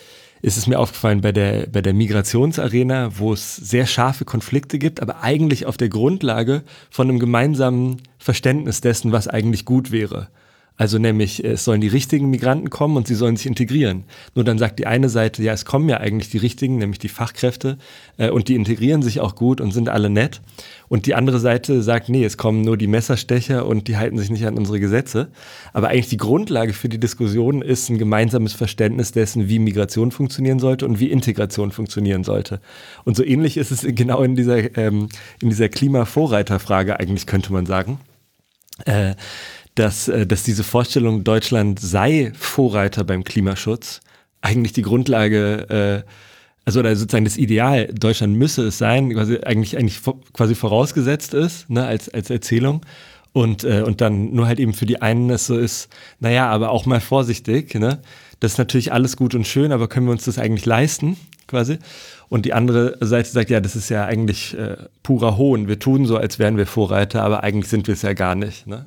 ist es mir aufgefallen bei der, bei der Migrationsarena, wo es sehr scharfe Konflikte gibt, aber eigentlich auf der Grundlage von einem gemeinsamen Verständnis dessen, was eigentlich gut wäre. Also nämlich, es sollen die richtigen Migranten kommen und sie sollen sich integrieren. Nur dann sagt die eine Seite, ja, es kommen ja eigentlich die richtigen, nämlich die Fachkräfte, äh, und die integrieren sich auch gut und sind alle nett. Und die andere Seite sagt, nee, es kommen nur die Messerstecher und die halten sich nicht an unsere Gesetze. Aber eigentlich die Grundlage für die Diskussion ist ein gemeinsames Verständnis dessen, wie Migration funktionieren sollte und wie Integration funktionieren sollte. Und so ähnlich ist es genau in dieser, ähm, in dieser Klimavorreiterfrage eigentlich, könnte man sagen. Äh, dass, äh, dass diese Vorstellung, Deutschland sei Vorreiter beim Klimaschutz, eigentlich die Grundlage, äh, also oder sozusagen das Ideal, Deutschland müsse es sein, quasi eigentlich, eigentlich quasi vorausgesetzt ist, ne, als, als Erzählung. Und, äh, und dann nur halt eben für die einen es so ist, naja, aber auch mal vorsichtig, ne? Das ist natürlich alles gut und schön, aber können wir uns das eigentlich leisten, quasi? Und die andere Seite sagt, ja, das ist ja eigentlich äh, purer Hohn. Wir tun so, als wären wir Vorreiter, aber eigentlich sind wir es ja gar nicht. Ne?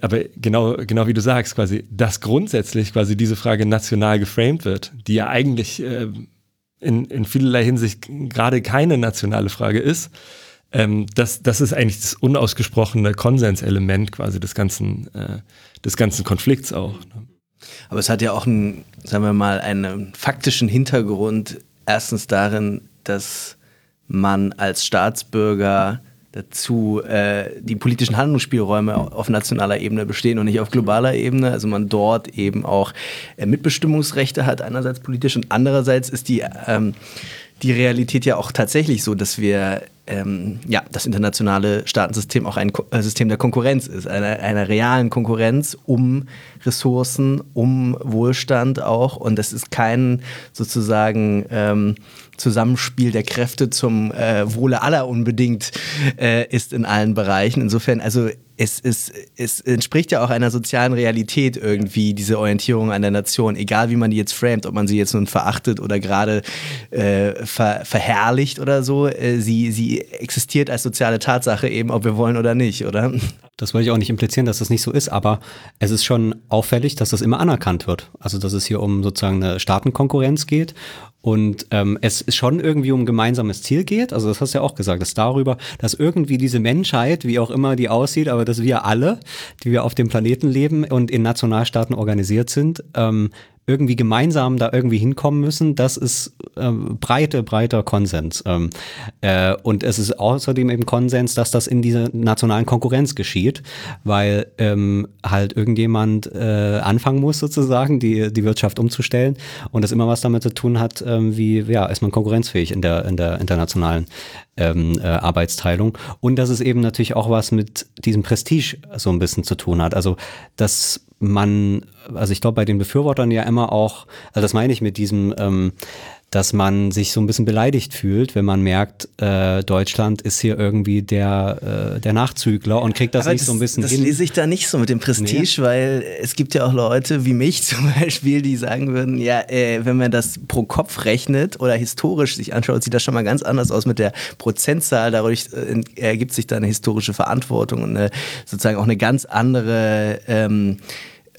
Aber genau, genau wie du sagst, quasi, dass grundsätzlich quasi diese Frage national geframed wird, die ja eigentlich äh, in, in vielerlei Hinsicht gerade keine nationale Frage ist, ähm, das, das ist eigentlich das unausgesprochene Konsenselement quasi des ganzen, äh, des ganzen Konflikts auch. Ne? Aber es hat ja auch einen, sagen wir mal, einen faktischen Hintergrund. Erstens darin, dass man als Staatsbürger dazu äh, die politischen Handlungsspielräume auf nationaler Ebene bestehen und nicht auf globaler Ebene. Also man dort eben auch äh, Mitbestimmungsrechte hat, einerseits politisch und andererseits ist die, ähm, die Realität ja auch tatsächlich so, dass wir ähm, ja, das internationale Staatensystem auch ein Ko äh, System der Konkurrenz ist, einer, einer realen Konkurrenz um Ressourcen, um Wohlstand auch. Und das ist kein sozusagen ähm, Zusammenspiel der Kräfte zum äh, Wohle aller unbedingt äh, ist in allen Bereichen. Insofern, also es, es, es entspricht ja auch einer sozialen Realität irgendwie, diese Orientierung an der Nation, egal wie man die jetzt framet, ob man sie jetzt nun verachtet oder gerade äh, ver, verherrlicht oder so. Äh, sie, sie existiert als soziale Tatsache eben, ob wir wollen oder nicht, oder? Das wollte ich auch nicht implizieren, dass das nicht so ist, aber es ist schon auffällig, dass das immer anerkannt wird. Also, dass es hier um sozusagen eine Staatenkonkurrenz geht und ähm, es schon irgendwie um gemeinsames Ziel geht. Also das hast du ja auch gesagt, dass darüber, dass irgendwie diese Menschheit, wie auch immer die aussieht, aber dass wir alle, die wir auf dem Planeten leben und in Nationalstaaten organisiert sind, ähm, irgendwie gemeinsam da irgendwie hinkommen müssen, das ist ähm, breite, breiter Konsens. Ähm, äh, und es ist außerdem eben Konsens, dass das in dieser nationalen Konkurrenz geschieht, weil ähm, halt irgendjemand äh, anfangen muss, sozusagen, die, die Wirtschaft umzustellen und das immer was damit zu tun hat, ähm, wie, ja, ist man konkurrenzfähig in der, in der internationalen ähm, äh, Arbeitsteilung. Und dass es eben natürlich auch was mit diesem Prestige so ein bisschen zu tun hat. Also, dass man, also ich glaube, bei den Befürwortern ja immer auch, also das meine ich mit diesem, ähm, dass man sich so ein bisschen beleidigt fühlt, wenn man merkt, äh, Deutschland ist hier irgendwie der, äh, der Nachzügler und kriegt das Aber nicht das, so ein bisschen das hin. Das lese ich da nicht so mit dem Prestige, nee. weil es gibt ja auch Leute wie mich zum Beispiel, die sagen würden, ja, äh, wenn man das pro Kopf rechnet oder historisch sich anschaut, sieht das schon mal ganz anders aus mit der Prozentzahl. Dadurch äh, ergibt sich da eine historische Verantwortung und eine, sozusagen auch eine ganz andere ähm,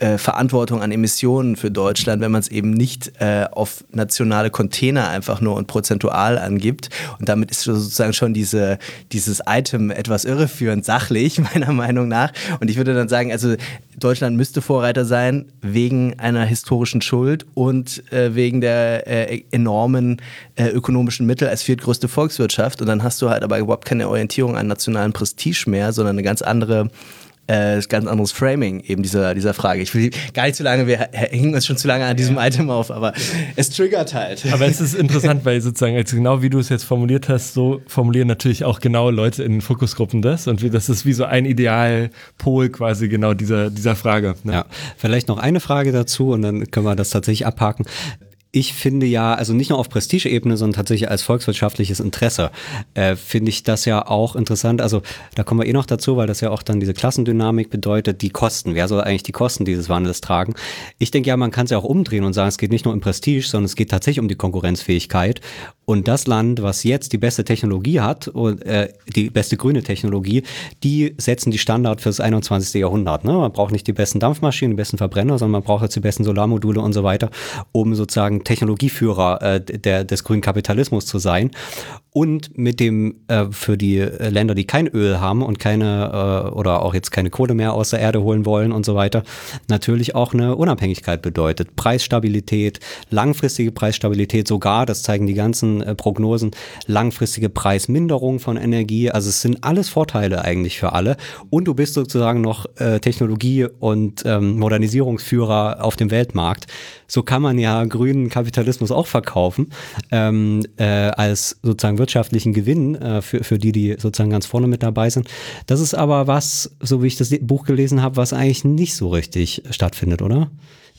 äh, Verantwortung an Emissionen für Deutschland, wenn man es eben nicht äh, auf nationale Container einfach nur und prozentual angibt. Und damit ist sozusagen schon diese, dieses Item etwas irreführend sachlich, meiner Meinung nach. Und ich würde dann sagen, also Deutschland müsste Vorreiter sein wegen einer historischen Schuld und äh, wegen der äh, enormen äh, ökonomischen Mittel als viertgrößte Volkswirtschaft. Und dann hast du halt aber überhaupt keine Orientierung an nationalen Prestige mehr, sondern eine ganz andere äh, ganz anderes Framing eben dieser, dieser Frage. Ich will gar nicht zu lange, wir hängen uns schon zu lange an diesem ja. Item auf, aber es triggert halt. Aber es ist interessant, weil sozusagen, also genau wie du es jetzt formuliert hast, so formulieren natürlich auch genau Leute in Fokusgruppen das und das ist wie so ein Idealpol quasi genau dieser, dieser Frage. Ne? Ja, vielleicht noch eine Frage dazu und dann können wir das tatsächlich abhaken ich finde ja, also nicht nur auf Prestigeebene, sondern tatsächlich als volkswirtschaftliches Interesse, äh, finde ich das ja auch interessant. Also da kommen wir eh noch dazu, weil das ja auch dann diese Klassendynamik bedeutet, die Kosten. Wer soll eigentlich die Kosten dieses Wandels tragen? Ich denke ja, man kann es ja auch umdrehen und sagen, es geht nicht nur um Prestige, sondern es geht tatsächlich um die Konkurrenzfähigkeit. Und das Land, was jetzt die beste Technologie hat, und, äh, die beste grüne Technologie, die setzen die Standard fürs 21. Jahrhundert. Ne? Man braucht nicht die besten Dampfmaschinen, die besten Verbrenner, sondern man braucht jetzt die besten Solarmodule und so weiter, um sozusagen Technologieführer äh, der, des grünen Kapitalismus zu sein. Und mit dem äh, für die Länder, die kein Öl haben und keine äh, oder auch jetzt keine Kohle mehr aus der Erde holen wollen und so weiter, natürlich auch eine Unabhängigkeit bedeutet. Preisstabilität, langfristige Preisstabilität sogar, das zeigen die ganzen äh, Prognosen, langfristige Preisminderung von Energie. Also es sind alles Vorteile eigentlich für alle. Und du bist sozusagen noch äh, Technologie- und ähm, Modernisierungsführer auf dem Weltmarkt. So kann man ja grünen Kapitalismus auch verkaufen ähm, äh, als sozusagen wirtschaftlichen Gewinn äh, für, für die, die sozusagen ganz vorne mit dabei sind. Das ist aber was, so wie ich das Buch gelesen habe, was eigentlich nicht so richtig stattfindet, oder?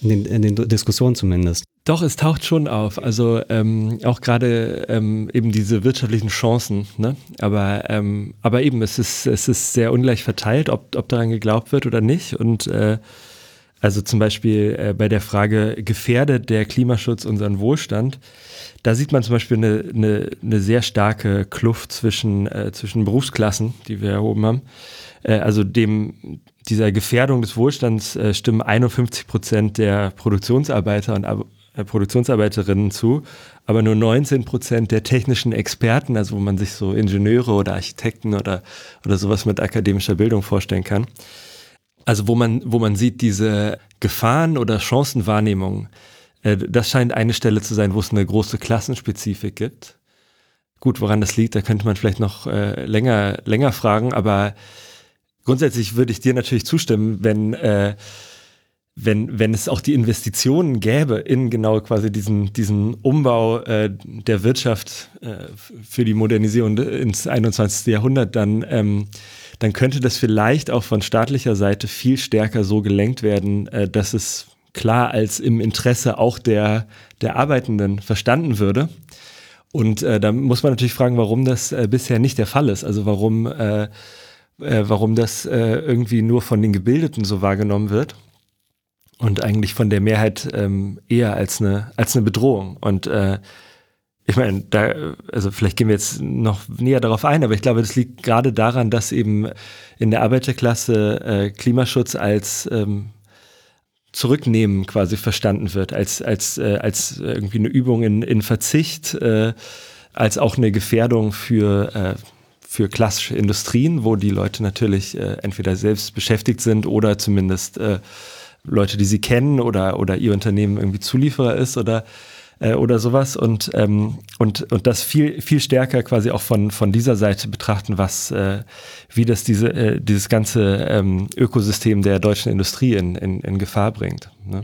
In den, in den Diskussionen zumindest. Doch, es taucht schon auf. Also ähm, auch gerade ähm, eben diese wirtschaftlichen Chancen. Ne? Aber, ähm, aber eben, es ist, es ist sehr ungleich verteilt, ob, ob daran geglaubt wird oder nicht. Und äh, also zum Beispiel äh, bei der Frage, gefährdet der Klimaschutz unseren Wohlstand? Da sieht man zum Beispiel eine, eine, eine sehr starke Kluft zwischen, äh, zwischen Berufsklassen, die wir erhoben haben. Äh, also dem, dieser Gefährdung des Wohlstands äh, stimmen 51 Prozent der Produktionsarbeiter und äh, Produktionsarbeiterinnen zu, aber nur 19 Prozent der technischen Experten, also wo man sich so Ingenieure oder Architekten oder, oder sowas mit akademischer Bildung vorstellen kann. Also wo man, wo man sieht, diese Gefahren- oder Chancenwahrnehmung, äh, das scheint eine Stelle zu sein, wo es eine große Klassenspezifik gibt. Gut, woran das liegt, da könnte man vielleicht noch äh, länger, länger fragen, aber grundsätzlich würde ich dir natürlich zustimmen, wenn äh, wenn, wenn es auch die Investitionen gäbe in genau quasi diesen, diesen Umbau äh, der Wirtschaft äh, für die Modernisierung ins 21. Jahrhundert, dann, ähm, dann könnte das vielleicht auch von staatlicher Seite viel stärker so gelenkt werden, äh, dass es klar als im Interesse auch der, der Arbeitenden verstanden würde. Und äh, da muss man natürlich fragen, warum das äh, bisher nicht der Fall ist. Also warum, äh, äh, warum das äh, irgendwie nur von den Gebildeten so wahrgenommen wird und eigentlich von der Mehrheit ähm, eher als eine, als eine Bedrohung. Und ich meine, da, also vielleicht gehen wir jetzt noch näher darauf ein, aber ich glaube, das liegt gerade daran, dass eben in der Arbeiterklasse äh, Klimaschutz als ähm, Zurücknehmen quasi verstanden wird, als, als, äh, als irgendwie eine Übung in, in Verzicht, äh, als auch eine Gefährdung für, äh, für klassische Industrien, wo die Leute natürlich äh, entweder selbst beschäftigt sind oder zumindest äh, Leute, die sie kennen oder, oder ihr Unternehmen irgendwie Zulieferer ist oder, äh, oder sowas und, ähm, und, und das viel, viel stärker quasi auch von, von dieser Seite betrachten, was, äh, wie das diese, äh, dieses ganze ähm, Ökosystem der deutschen Industrie in, in, in Gefahr bringt. Ne?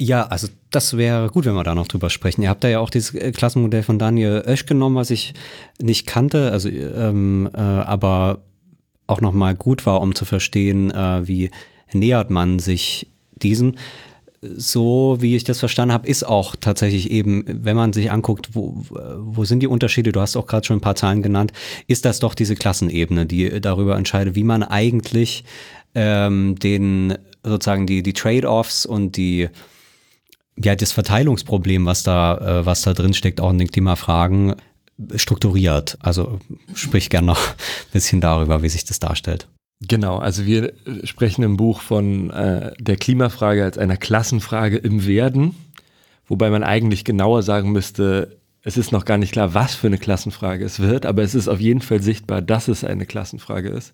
Ja, also das wäre gut, wenn wir da noch drüber sprechen. Ihr habt da ja auch dieses äh, Klassenmodell von Daniel Oesch genommen, was ich nicht kannte, also ähm, äh, aber auch nochmal gut war, um zu verstehen, äh, wie nähert man sich diesen. So wie ich das verstanden habe, ist auch tatsächlich eben, wenn man sich anguckt, wo, wo sind die Unterschiede, du hast auch gerade schon ein paar Zahlen genannt, ist das doch diese Klassenebene, die darüber entscheidet, wie man eigentlich ähm, den sozusagen die, die Trade-offs und die ja, das Verteilungsproblem, was da, äh, was da drin steckt, auch in den Klimafragen, strukturiert. Also sprich gern noch ein bisschen darüber, wie sich das darstellt. Genau, also wir sprechen im Buch von äh, der Klimafrage als einer Klassenfrage im Werden, wobei man eigentlich genauer sagen müsste, es ist noch gar nicht klar, was für eine Klassenfrage es wird, aber es ist auf jeden Fall sichtbar, dass es eine Klassenfrage ist.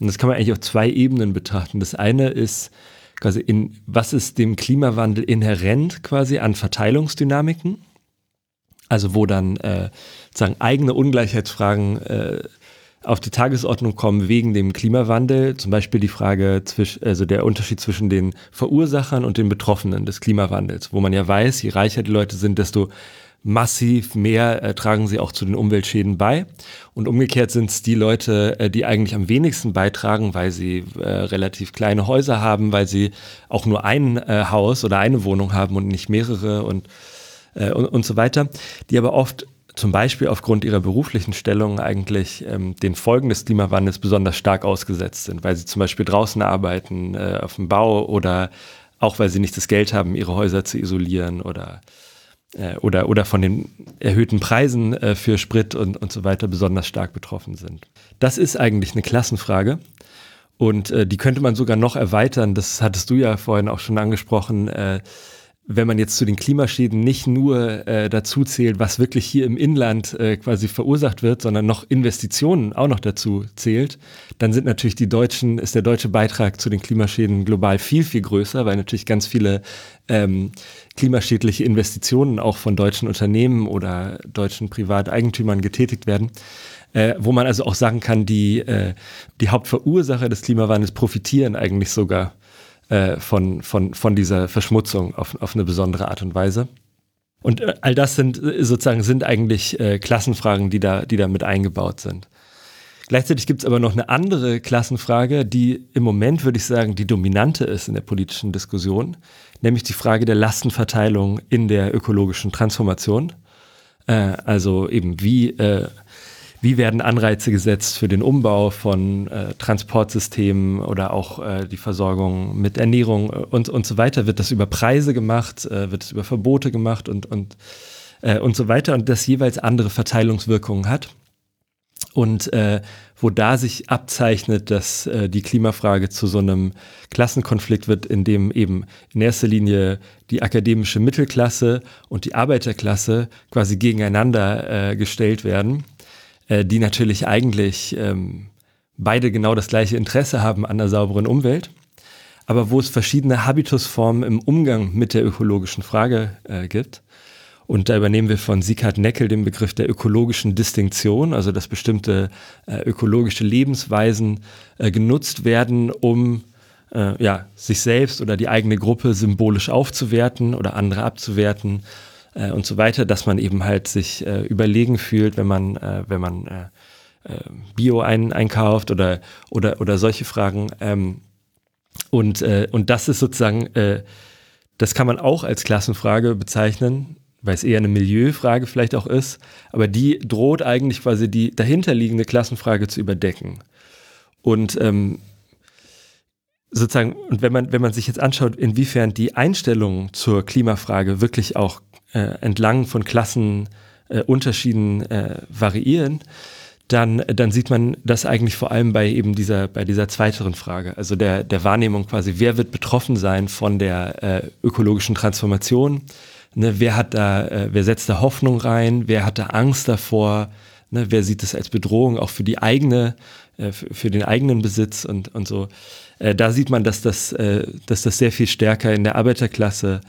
Und das kann man eigentlich auf zwei Ebenen betrachten. Das eine ist quasi in, was ist dem Klimawandel inhärent quasi an Verteilungsdynamiken? Also wo dann äh, sozusagen eigene Ungleichheitsfragen äh, auf die Tagesordnung kommen wegen dem Klimawandel, zum Beispiel die Frage zwischen, also der Unterschied zwischen den Verursachern und den Betroffenen des Klimawandels, wo man ja weiß, je reicher die Leute sind, desto massiv mehr äh, tragen sie auch zu den Umweltschäden bei. Und umgekehrt sind es die Leute, äh, die eigentlich am wenigsten beitragen, weil sie äh, relativ kleine Häuser haben, weil sie auch nur ein äh, Haus oder eine Wohnung haben und nicht mehrere und, äh, und, und so weiter, die aber oft zum Beispiel aufgrund ihrer beruflichen Stellung eigentlich ähm, den Folgen des Klimawandels besonders stark ausgesetzt sind, weil sie zum Beispiel draußen arbeiten, äh, auf dem Bau oder auch weil sie nicht das Geld haben, ihre Häuser zu isolieren oder, äh, oder, oder von den erhöhten Preisen äh, für Sprit und, und so weiter besonders stark betroffen sind. Das ist eigentlich eine Klassenfrage. Und äh, die könnte man sogar noch erweitern. Das hattest du ja vorhin auch schon angesprochen äh, wenn man jetzt zu den Klimaschäden nicht nur äh, dazu zählt, was wirklich hier im Inland äh, quasi verursacht wird, sondern noch Investitionen auch noch dazu zählt, dann sind natürlich die deutschen, ist der deutsche Beitrag zu den Klimaschäden global viel, viel größer, weil natürlich ganz viele ähm, klimaschädliche Investitionen auch von deutschen Unternehmen oder deutschen Privateigentümern getätigt werden. Äh, wo man also auch sagen kann, die, äh, die Hauptverursacher des Klimawandels profitieren eigentlich sogar äh, von, von, von dieser Verschmutzung auf, auf eine besondere Art und Weise. Und äh, all das sind äh, sozusagen sind eigentlich äh, Klassenfragen, die da, die da mit eingebaut sind. Gleichzeitig gibt es aber noch eine andere Klassenfrage, die im Moment, würde ich sagen, die dominante ist in der politischen Diskussion, nämlich die Frage der Lastenverteilung in der ökologischen Transformation. Äh, also eben, wie äh, wie werden Anreize gesetzt für den Umbau von äh, Transportsystemen oder auch äh, die Versorgung mit Ernährung äh, und, und so weiter? Wird das über Preise gemacht? Äh, wird es über Verbote gemacht und, und, äh, und so weiter? Und das jeweils andere Verteilungswirkungen hat. Und äh, wo da sich abzeichnet, dass die Klimafrage zu so einem Klassenkonflikt wird, in dem eben in erster Linie die akademische Mittelklasse und die Arbeiterklasse quasi gegeneinander gestellt werden äh, die natürlich eigentlich ähm, beide genau das gleiche Interesse haben an einer sauberen Umwelt, aber wo es verschiedene Habitusformen im Umgang mit der ökologischen Frage äh, gibt. Und da übernehmen wir von Sieghard Neckel den Begriff der ökologischen Distinktion, also dass bestimmte äh, ökologische Lebensweisen äh, genutzt werden, um äh, ja, sich selbst oder die eigene Gruppe symbolisch aufzuwerten oder andere abzuwerten äh, und so weiter, dass man eben halt sich äh, überlegen fühlt, wenn man, äh, wenn man äh, äh, Bio ein, einkauft oder, oder, oder solche Fragen. Ähm, und, äh, und das ist sozusagen, äh, das kann man auch als Klassenfrage bezeichnen, weil es eher eine Milieufrage vielleicht auch ist, aber die droht eigentlich quasi die dahinterliegende Klassenfrage zu überdecken. Und ähm, sozusagen, und wenn man, wenn man sich jetzt anschaut, inwiefern die Einstellungen zur Klimafrage wirklich auch äh, entlang von Klassenunterschieden äh, äh, variieren, dann, dann sieht man das eigentlich vor allem bei eben dieser, bei dieser zweiteren Frage, also der, der Wahrnehmung quasi, wer wird betroffen sein von der äh, ökologischen Transformation, ne, wer hat da, äh, wer setzt da Hoffnung rein, wer hat da Angst davor, ne, wer sieht das als Bedrohung auch für die eigene, äh, für, für, den eigenen Besitz und, und so. Äh, da sieht man, dass das, äh, dass das sehr viel stärker in der Arbeiterklasse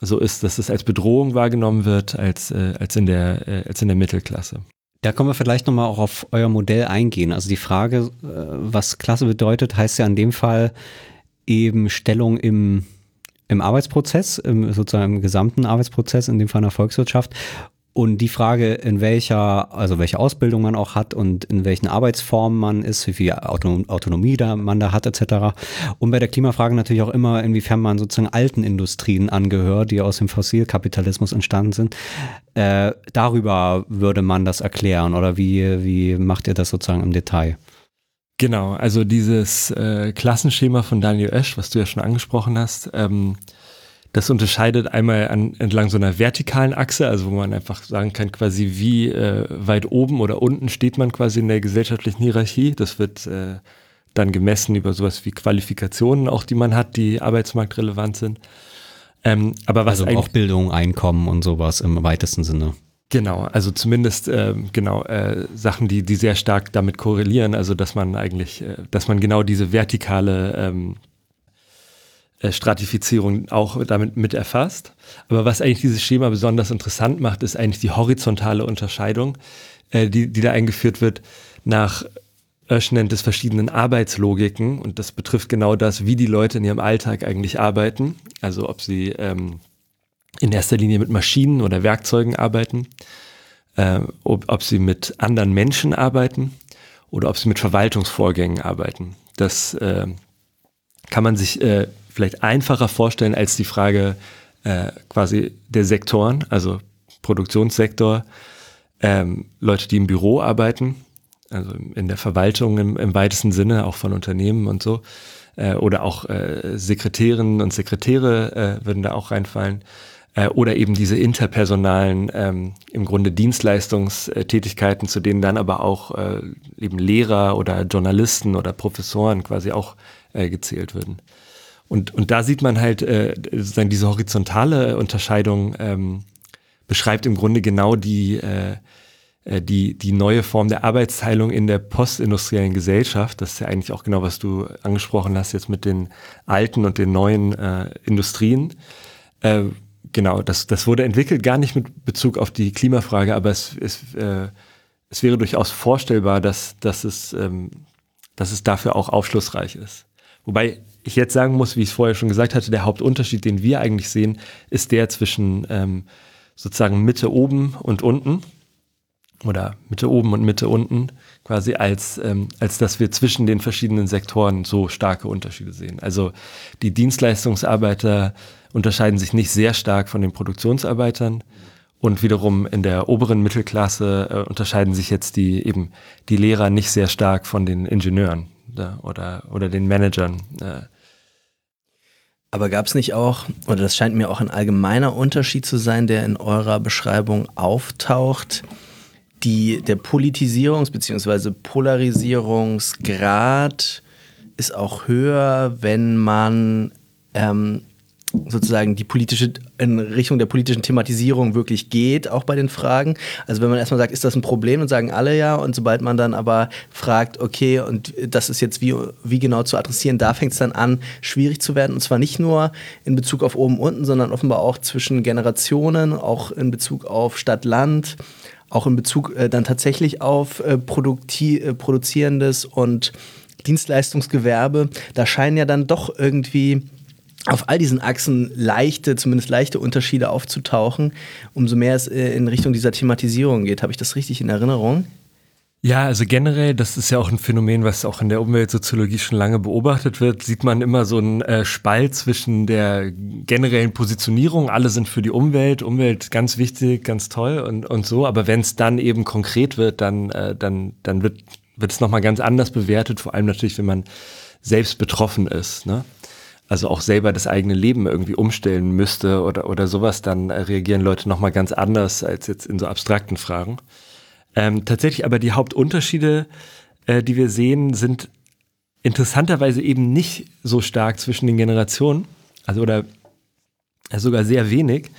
so ist, dass es als Bedrohung wahrgenommen wird als, äh, als, in, der, äh, als in der Mittelklasse. Da können wir vielleicht nochmal auch auf euer Modell eingehen. Also die Frage, äh, was Klasse bedeutet, heißt ja in dem Fall eben Stellung im, im Arbeitsprozess, im, sozusagen im gesamten Arbeitsprozess, in dem Fall in der Volkswirtschaft. Und die Frage, in welcher, also welche Ausbildung man auch hat und in welchen Arbeitsformen man ist, wie viel Autonomie da man da hat, etc. Und bei der Klimafrage natürlich auch immer, inwiefern man sozusagen alten Industrien angehört, die aus dem Fossilkapitalismus entstanden sind. Äh, darüber würde man das erklären oder wie, wie macht ihr das sozusagen im Detail? Genau, also dieses äh, Klassenschema von Daniel Oesch, was du ja schon angesprochen hast, ähm, das unterscheidet einmal an, entlang so einer vertikalen Achse, also wo man einfach sagen kann, quasi wie äh, weit oben oder unten steht man quasi in der gesellschaftlichen Hierarchie. Das wird äh, dann gemessen über sowas wie Qualifikationen, auch die man hat, die arbeitsmarktrelevant sind. Ähm, aber was also auch Bildung, Einkommen und sowas im weitesten Sinne. Genau, also zumindest äh, genau äh, Sachen, die die sehr stark damit korrelieren, also dass man eigentlich, äh, dass man genau diese vertikale ähm, äh, Stratifizierung auch damit mit erfasst. Aber was eigentlich dieses Schema besonders interessant macht, ist eigentlich die horizontale Unterscheidung, äh, die, die da eingeführt wird nach Oesch nennt es verschiedenen Arbeitslogiken und das betrifft genau das, wie die Leute in ihrem Alltag eigentlich arbeiten. Also ob sie ähm, in erster Linie mit Maschinen oder Werkzeugen arbeiten, äh, ob, ob sie mit anderen Menschen arbeiten oder ob sie mit Verwaltungsvorgängen arbeiten. Das äh, kann man sich äh, vielleicht einfacher vorstellen als die Frage äh, quasi der Sektoren, also Produktionssektor, ähm, Leute, die im Büro arbeiten, also in der Verwaltung im, im weitesten Sinne, auch von Unternehmen und so, äh, oder auch äh, Sekretärinnen und Sekretäre äh, würden da auch reinfallen, äh, oder eben diese interpersonalen, ähm, im Grunde Dienstleistungstätigkeiten, zu denen dann aber auch äh, eben Lehrer oder Journalisten oder Professoren quasi auch äh, gezählt würden. Und, und da sieht man halt äh, sozusagen diese horizontale Unterscheidung ähm, beschreibt im Grunde genau die, äh, äh, die, die neue Form der Arbeitsteilung in der postindustriellen Gesellschaft. Das ist ja eigentlich auch genau, was du angesprochen hast jetzt mit den alten und den neuen äh, Industrien. Äh, genau, das, das wurde entwickelt gar nicht mit Bezug auf die Klimafrage, aber es, es, äh, es wäre durchaus vorstellbar, dass, dass, es, ähm, dass es dafür auch aufschlussreich ist. Wobei ich jetzt sagen muss, wie ich es vorher schon gesagt hatte, der Hauptunterschied, den wir eigentlich sehen, ist der zwischen ähm, sozusagen Mitte oben und unten oder Mitte oben und Mitte unten, quasi als, ähm, als dass wir zwischen den verschiedenen Sektoren so starke Unterschiede sehen. Also die Dienstleistungsarbeiter unterscheiden sich nicht sehr stark von den Produktionsarbeitern und wiederum in der oberen Mittelklasse äh, unterscheiden sich jetzt die eben die Lehrer nicht sehr stark von den Ingenieuren da, oder, oder den Managern. Äh. Aber gab es nicht auch, oder das scheint mir auch ein allgemeiner Unterschied zu sein, der in eurer Beschreibung auftaucht, die, der Politisierungs- bzw. Polarisierungsgrad ist auch höher, wenn man ähm, sozusagen die politische, in Richtung der politischen Thematisierung wirklich geht, auch bei den Fragen. Also wenn man erstmal sagt, ist das ein Problem, dann sagen alle ja. Und sobald man dann aber fragt, okay, und das ist jetzt wie, wie genau zu adressieren, da fängt es dann an, schwierig zu werden. Und zwar nicht nur in Bezug auf oben, unten, sondern offenbar auch zwischen Generationen, auch in Bezug auf Stadt-Land auch in Bezug äh, dann tatsächlich auf äh, äh, produzierendes und Dienstleistungsgewerbe, da scheinen ja dann doch irgendwie auf all diesen Achsen leichte, zumindest leichte Unterschiede aufzutauchen, umso mehr es äh, in Richtung dieser Thematisierung geht. Habe ich das richtig in Erinnerung? Ja, also generell, das ist ja auch ein Phänomen, was auch in der Umweltsoziologie schon lange beobachtet wird, sieht man immer so einen äh, Spalt zwischen der generellen Positionierung, alle sind für die Umwelt, Umwelt ganz wichtig, ganz toll und, und so, aber wenn es dann eben konkret wird, dann, äh, dann, dann wird, wird es nochmal ganz anders bewertet, vor allem natürlich, wenn man selbst betroffen ist. Ne? Also auch selber das eigene Leben irgendwie umstellen müsste oder, oder sowas, dann reagieren Leute nochmal ganz anders als jetzt in so abstrakten Fragen. Ähm, tatsächlich aber die Hauptunterschiede, äh, die wir sehen, sind interessanterweise eben nicht so stark zwischen den Generationen, also oder sogar sehr wenig.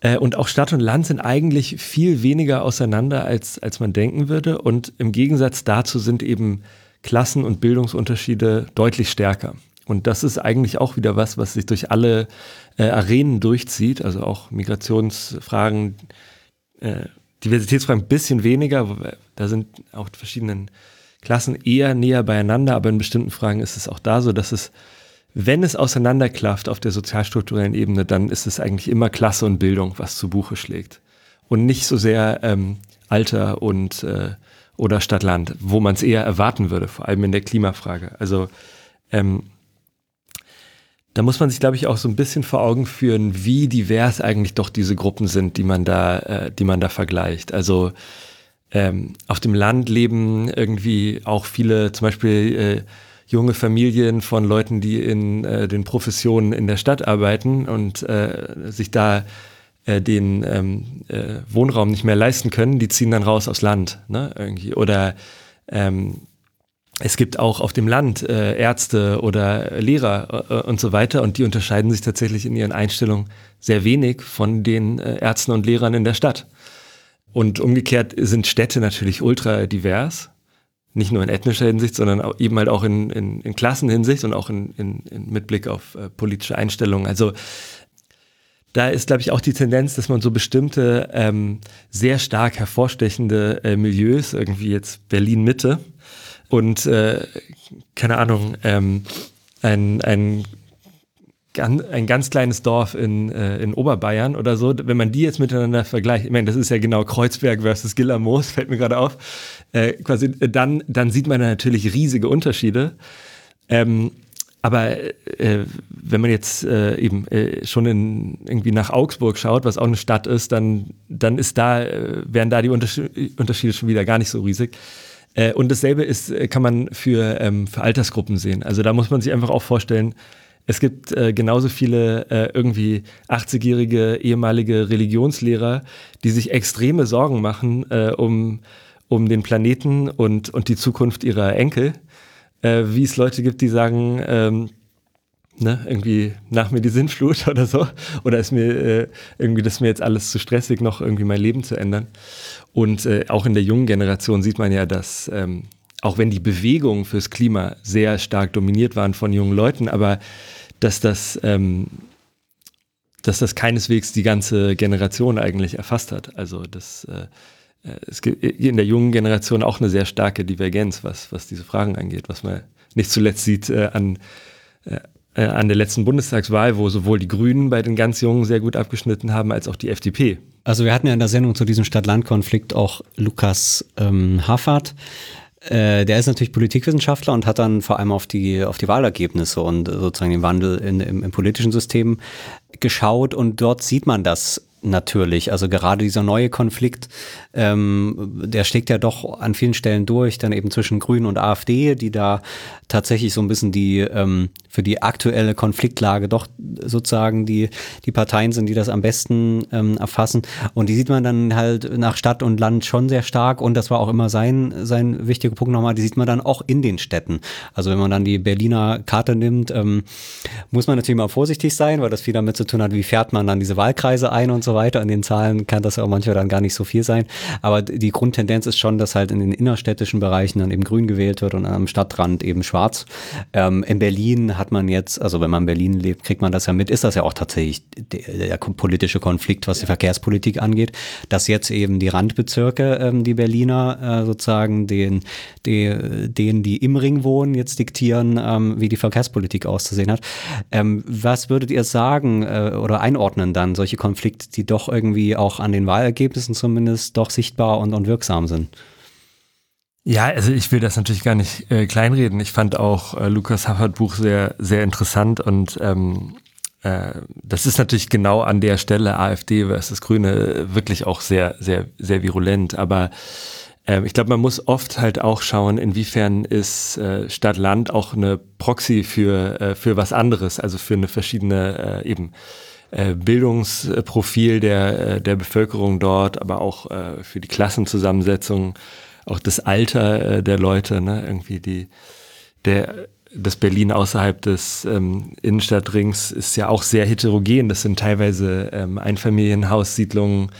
Äh, und auch Stadt und Land sind eigentlich viel weniger auseinander, als, als man denken würde. Und im Gegensatz dazu sind eben Klassen- und Bildungsunterschiede deutlich stärker. Und das ist eigentlich auch wieder was, was sich durch alle äh, Arenen durchzieht, also auch Migrationsfragen, äh, Diversitätsfragen ein bisschen weniger, da sind auch die verschiedenen Klassen eher näher beieinander, aber in bestimmten Fragen ist es auch da so, dass es, wenn es auseinanderklafft auf der sozialstrukturellen Ebene, dann ist es eigentlich immer Klasse und Bildung, was zu Buche schlägt. Und nicht so sehr ähm, Alter und äh, oder Stadt-Land, wo man es eher erwarten würde, vor allem in der Klimafrage. Also ähm, da muss man sich, glaube ich, auch so ein bisschen vor Augen führen, wie divers eigentlich doch diese Gruppen sind, die man da, äh, die man da vergleicht. Also ähm, auf dem Land leben irgendwie auch viele, zum Beispiel äh, junge Familien von Leuten, die in äh, den Professionen in der Stadt arbeiten und äh, sich da äh, den ähm, äh, Wohnraum nicht mehr leisten können, die ziehen dann raus aufs Land, ne, irgendwie. Oder ähm, es gibt auch auf dem Land äh, Ärzte oder Lehrer äh, und so weiter und die unterscheiden sich tatsächlich in ihren Einstellungen sehr wenig von den äh, Ärzten und Lehrern in der Stadt. Und umgekehrt sind Städte natürlich ultra divers, nicht nur in ethnischer Hinsicht, sondern eben halt auch in, in, in Klassenhinsicht und auch in, in, in mit Blick auf äh, politische Einstellungen. Also da ist, glaube ich, auch die Tendenz, dass man so bestimmte ähm, sehr stark hervorstechende äh, Milieus, irgendwie jetzt Berlin Mitte, und äh, keine Ahnung, ähm, ein, ein, ein ganz kleines Dorf in, äh, in Oberbayern oder so, wenn man die jetzt miteinander vergleicht, ich meine, das ist ja genau Kreuzberg versus Gillermoos, fällt mir gerade auf, äh, quasi, dann, dann sieht man da natürlich riesige Unterschiede. Ähm, aber äh, wenn man jetzt äh, eben äh, schon in, irgendwie nach Augsburg schaut, was auch eine Stadt ist, dann, dann ist da, äh, wären da die Unterschiede schon wieder gar nicht so riesig. Äh, und dasselbe ist, äh, kann man für, ähm, für Altersgruppen sehen. Also da muss man sich einfach auch vorstellen, es gibt äh, genauso viele äh, irgendwie 80-jährige ehemalige Religionslehrer, die sich extreme Sorgen machen äh, um, um den Planeten und, und die Zukunft ihrer Enkel, äh, wie es Leute gibt, die sagen, ähm, ne, irgendwie nach mir die Sinnflut oder so. Oder ist mir äh, irgendwie, das mir jetzt alles zu stressig, noch irgendwie mein Leben zu ändern. Und äh, auch in der jungen Generation sieht man ja, dass ähm, auch wenn die Bewegungen fürs Klima sehr stark dominiert waren von jungen Leuten, aber dass das, ähm, dass das keineswegs die ganze Generation eigentlich erfasst hat. Also das äh, äh es gibt in der jungen Generation auch eine sehr starke Divergenz, was, was diese Fragen angeht, was man nicht zuletzt sieht äh, an, äh, äh, an der letzten Bundestagswahl, wo sowohl die Grünen bei den ganz Jungen sehr gut abgeschnitten haben, als auch die FDP. Also wir hatten ja in der Sendung zu diesem Stadt-Land-Konflikt auch Lukas ähm, Haffert. Äh, der ist natürlich Politikwissenschaftler und hat dann vor allem auf die, auf die Wahlergebnisse und sozusagen den Wandel in, im, im politischen System geschaut und dort sieht man das natürlich. Also gerade dieser neue Konflikt, ähm, der schlägt ja doch an vielen Stellen durch, dann eben zwischen Grünen und AfD, die da tatsächlich so ein bisschen die ähm, für die aktuelle Konfliktlage doch sozusagen die, die Parteien sind, die das am besten ähm, erfassen. Und die sieht man dann halt nach Stadt und Land schon sehr stark. Und das war auch immer sein, sein wichtiger Punkt nochmal, die sieht man dann auch in den Städten. Also wenn man dann die Berliner Karte nimmt, ähm, muss man natürlich mal vorsichtig sein, weil das viel damit zu tun hat, wie fährt man dann diese Wahlkreise ein und so weiter. In den Zahlen kann das ja auch manchmal dann gar nicht so viel sein. Aber die Grundtendenz ist schon, dass halt in den innerstädtischen Bereichen dann eben grün gewählt wird und am Stadtrand eben schwarz. Ähm, in Berlin hat man jetzt, also wenn man in Berlin lebt, kriegt man das ja mit, ist das ja auch tatsächlich der, der politische Konflikt, was die Verkehrspolitik angeht, dass jetzt eben die Randbezirke, ähm, die Berliner äh, sozusagen den, die, denen, die im Ring wohnen, jetzt diktieren, ähm, wie die Verkehrspolitik auszusehen hat. Ähm, was würdet ihr sagen äh, oder einordnen dann, solche Konflikte, die doch irgendwie auch an den Wahlergebnissen zumindest doch sichtbar und, und wirksam sind? Ja, also ich will das natürlich gar nicht äh, kleinreden. Ich fand auch äh, Lukas Haffert Buch sehr, sehr interessant und ähm, äh, das ist natürlich genau an der Stelle AfD versus Grüne wirklich auch sehr, sehr, sehr virulent. Aber äh, ich glaube, man muss oft halt auch schauen, inwiefern ist äh, Stadt-Land auch eine Proxy für, äh, für was anderes, also für eine verschiedene äh, eben Bildungsprofil der, äh, der Bevölkerung dort, aber auch äh, für die Klassenzusammensetzung auch das Alter äh, der Leute, ne? irgendwie die, der, das Berlin außerhalb des ähm, Innenstadtrings ist ja auch sehr heterogen. Das sind teilweise ähm, Einfamilienhaussiedlungen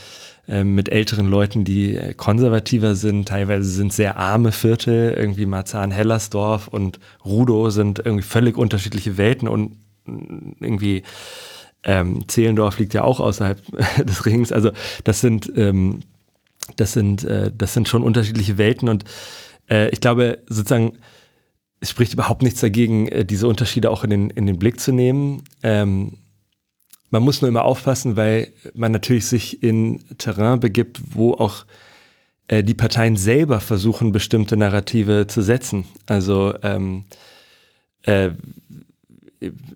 ähm, mit älteren Leuten, die äh, konservativer sind. Teilweise sind sehr arme Viertel, irgendwie Marzahn-Hellersdorf und Rudow sind irgendwie völlig unterschiedliche Welten und mm, irgendwie ähm, Zehlendorf liegt ja auch außerhalb des Rings. Also das sind ähm, das sind, äh, das sind schon unterschiedliche Welten und äh, ich glaube sozusagen, es spricht überhaupt nichts dagegen, äh, diese Unterschiede auch in den, in den Blick zu nehmen. Ähm, man muss nur immer aufpassen, weil man natürlich sich in Terrain begibt, wo auch äh, die Parteien selber versuchen, bestimmte Narrative zu setzen. Also ähm, äh,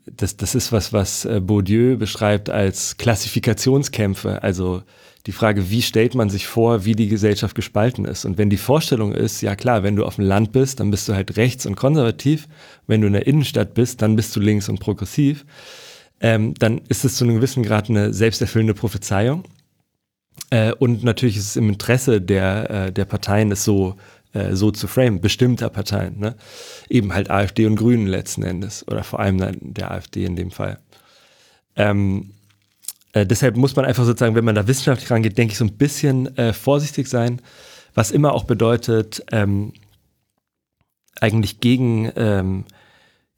das, das ist was, was äh, Bourdieu beschreibt als Klassifikationskämpfe. Also die Frage, wie stellt man sich vor, wie die Gesellschaft gespalten ist. Und wenn die Vorstellung ist, ja klar, wenn du auf dem Land bist, dann bist du halt rechts und konservativ. Wenn du in der Innenstadt bist, dann bist du links und progressiv. Ähm, dann ist es zu einem gewissen Grad eine selbsterfüllende Prophezeiung. Äh, und natürlich ist es im Interesse der, äh, der Parteien, es so, äh, so zu framen, bestimmter Parteien. Ne? Eben halt AfD und Grünen letzten Endes. Oder vor allem der AfD in dem Fall. Ähm, äh, deshalb muss man einfach sozusagen, wenn man da wissenschaftlich rangeht, denke ich, so ein bisschen äh, vorsichtig sein, was immer auch bedeutet, ähm, eigentlich gegen, ähm,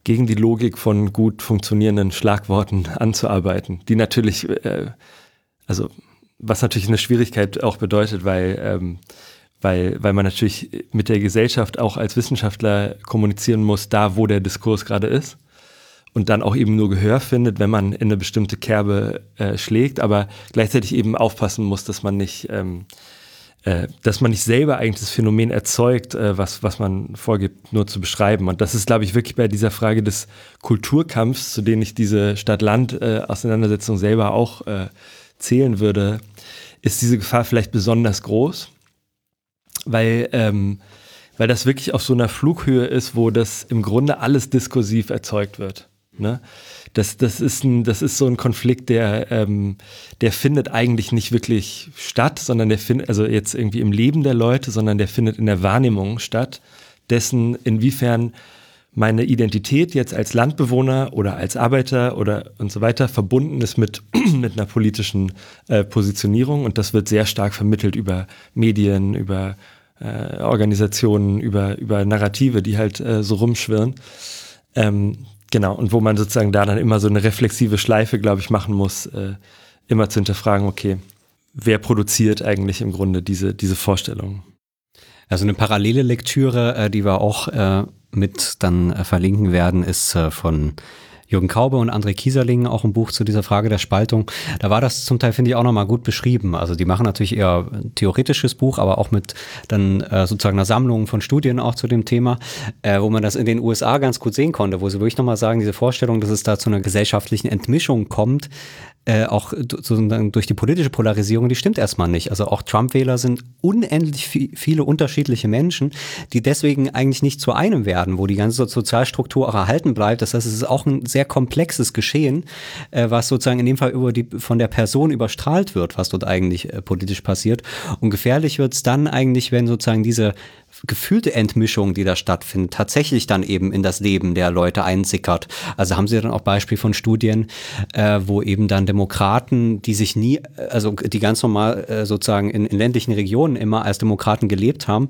gegen die Logik von gut funktionierenden Schlagworten anzuarbeiten, die natürlich, äh, also was natürlich eine Schwierigkeit auch bedeutet, weil, ähm, weil, weil man natürlich mit der Gesellschaft auch als Wissenschaftler kommunizieren muss, da wo der Diskurs gerade ist und dann auch eben nur Gehör findet, wenn man in eine bestimmte Kerbe äh, schlägt, aber gleichzeitig eben aufpassen muss, dass man nicht, ähm, äh, dass man nicht selber eigentlich das Phänomen erzeugt, äh, was, was man vorgibt, nur zu beschreiben. Und das ist, glaube ich, wirklich bei dieser Frage des Kulturkampfs, zu dem ich diese Stadt-Land-Auseinandersetzung selber auch äh, zählen würde, ist diese Gefahr vielleicht besonders groß, weil ähm, weil das wirklich auf so einer Flughöhe ist, wo das im Grunde alles diskursiv erzeugt wird. Ne? Das, das, ist ein, das ist so ein Konflikt, der, ähm, der findet eigentlich nicht wirklich statt, sondern der findet, also jetzt irgendwie im Leben der Leute, sondern der findet in der Wahrnehmung statt, dessen, inwiefern meine Identität jetzt als Landbewohner oder als Arbeiter oder und so weiter verbunden ist mit, mit einer politischen äh, Positionierung und das wird sehr stark vermittelt über Medien, über äh, Organisationen, über, über Narrative, die halt äh, so rumschwirren. Ähm, genau, und wo man sozusagen da dann immer so eine reflexive Schleife, glaube ich, machen muss, äh, immer zu hinterfragen, okay, wer produziert eigentlich im Grunde diese, diese Vorstellungen? Also eine parallele Lektüre, äh, die wir auch äh, mit dann äh, verlinken werden, ist äh, von Jürgen Kaube und André Kieserling auch ein Buch zu dieser Frage der Spaltung. Da war das zum Teil, finde ich, auch nochmal gut beschrieben. Also die machen natürlich eher ein theoretisches Buch, aber auch mit dann äh, sozusagen einer Sammlung von Studien auch zu dem Thema, wo man das in den USA ganz gut sehen konnte, wo sie wirklich nochmal sagen, diese Vorstellung, dass es da zu einer gesellschaftlichen Entmischung kommt, äh, auch sozusagen durch die politische Polarisierung, die stimmt erstmal nicht. Also auch Trump-Wähler sind unendlich viele unterschiedliche Menschen, die deswegen eigentlich nicht zu einem werden, wo die ganze Sozialstruktur auch erhalten bleibt. Das heißt, es ist auch ein sehr komplexes Geschehen, äh, was sozusagen in dem Fall über die, von der Person überstrahlt wird, was dort eigentlich äh, politisch passiert. Und gefährlich wird es dann eigentlich, wenn sozusagen diese gefühlte Entmischung, die da stattfindet, tatsächlich dann eben in das Leben der Leute einsickert. Also haben Sie dann auch Beispiel von Studien, äh, wo eben dann Demokraten, die sich nie, also die ganz normal äh, sozusagen in, in ländlichen Regionen immer als Demokraten gelebt haben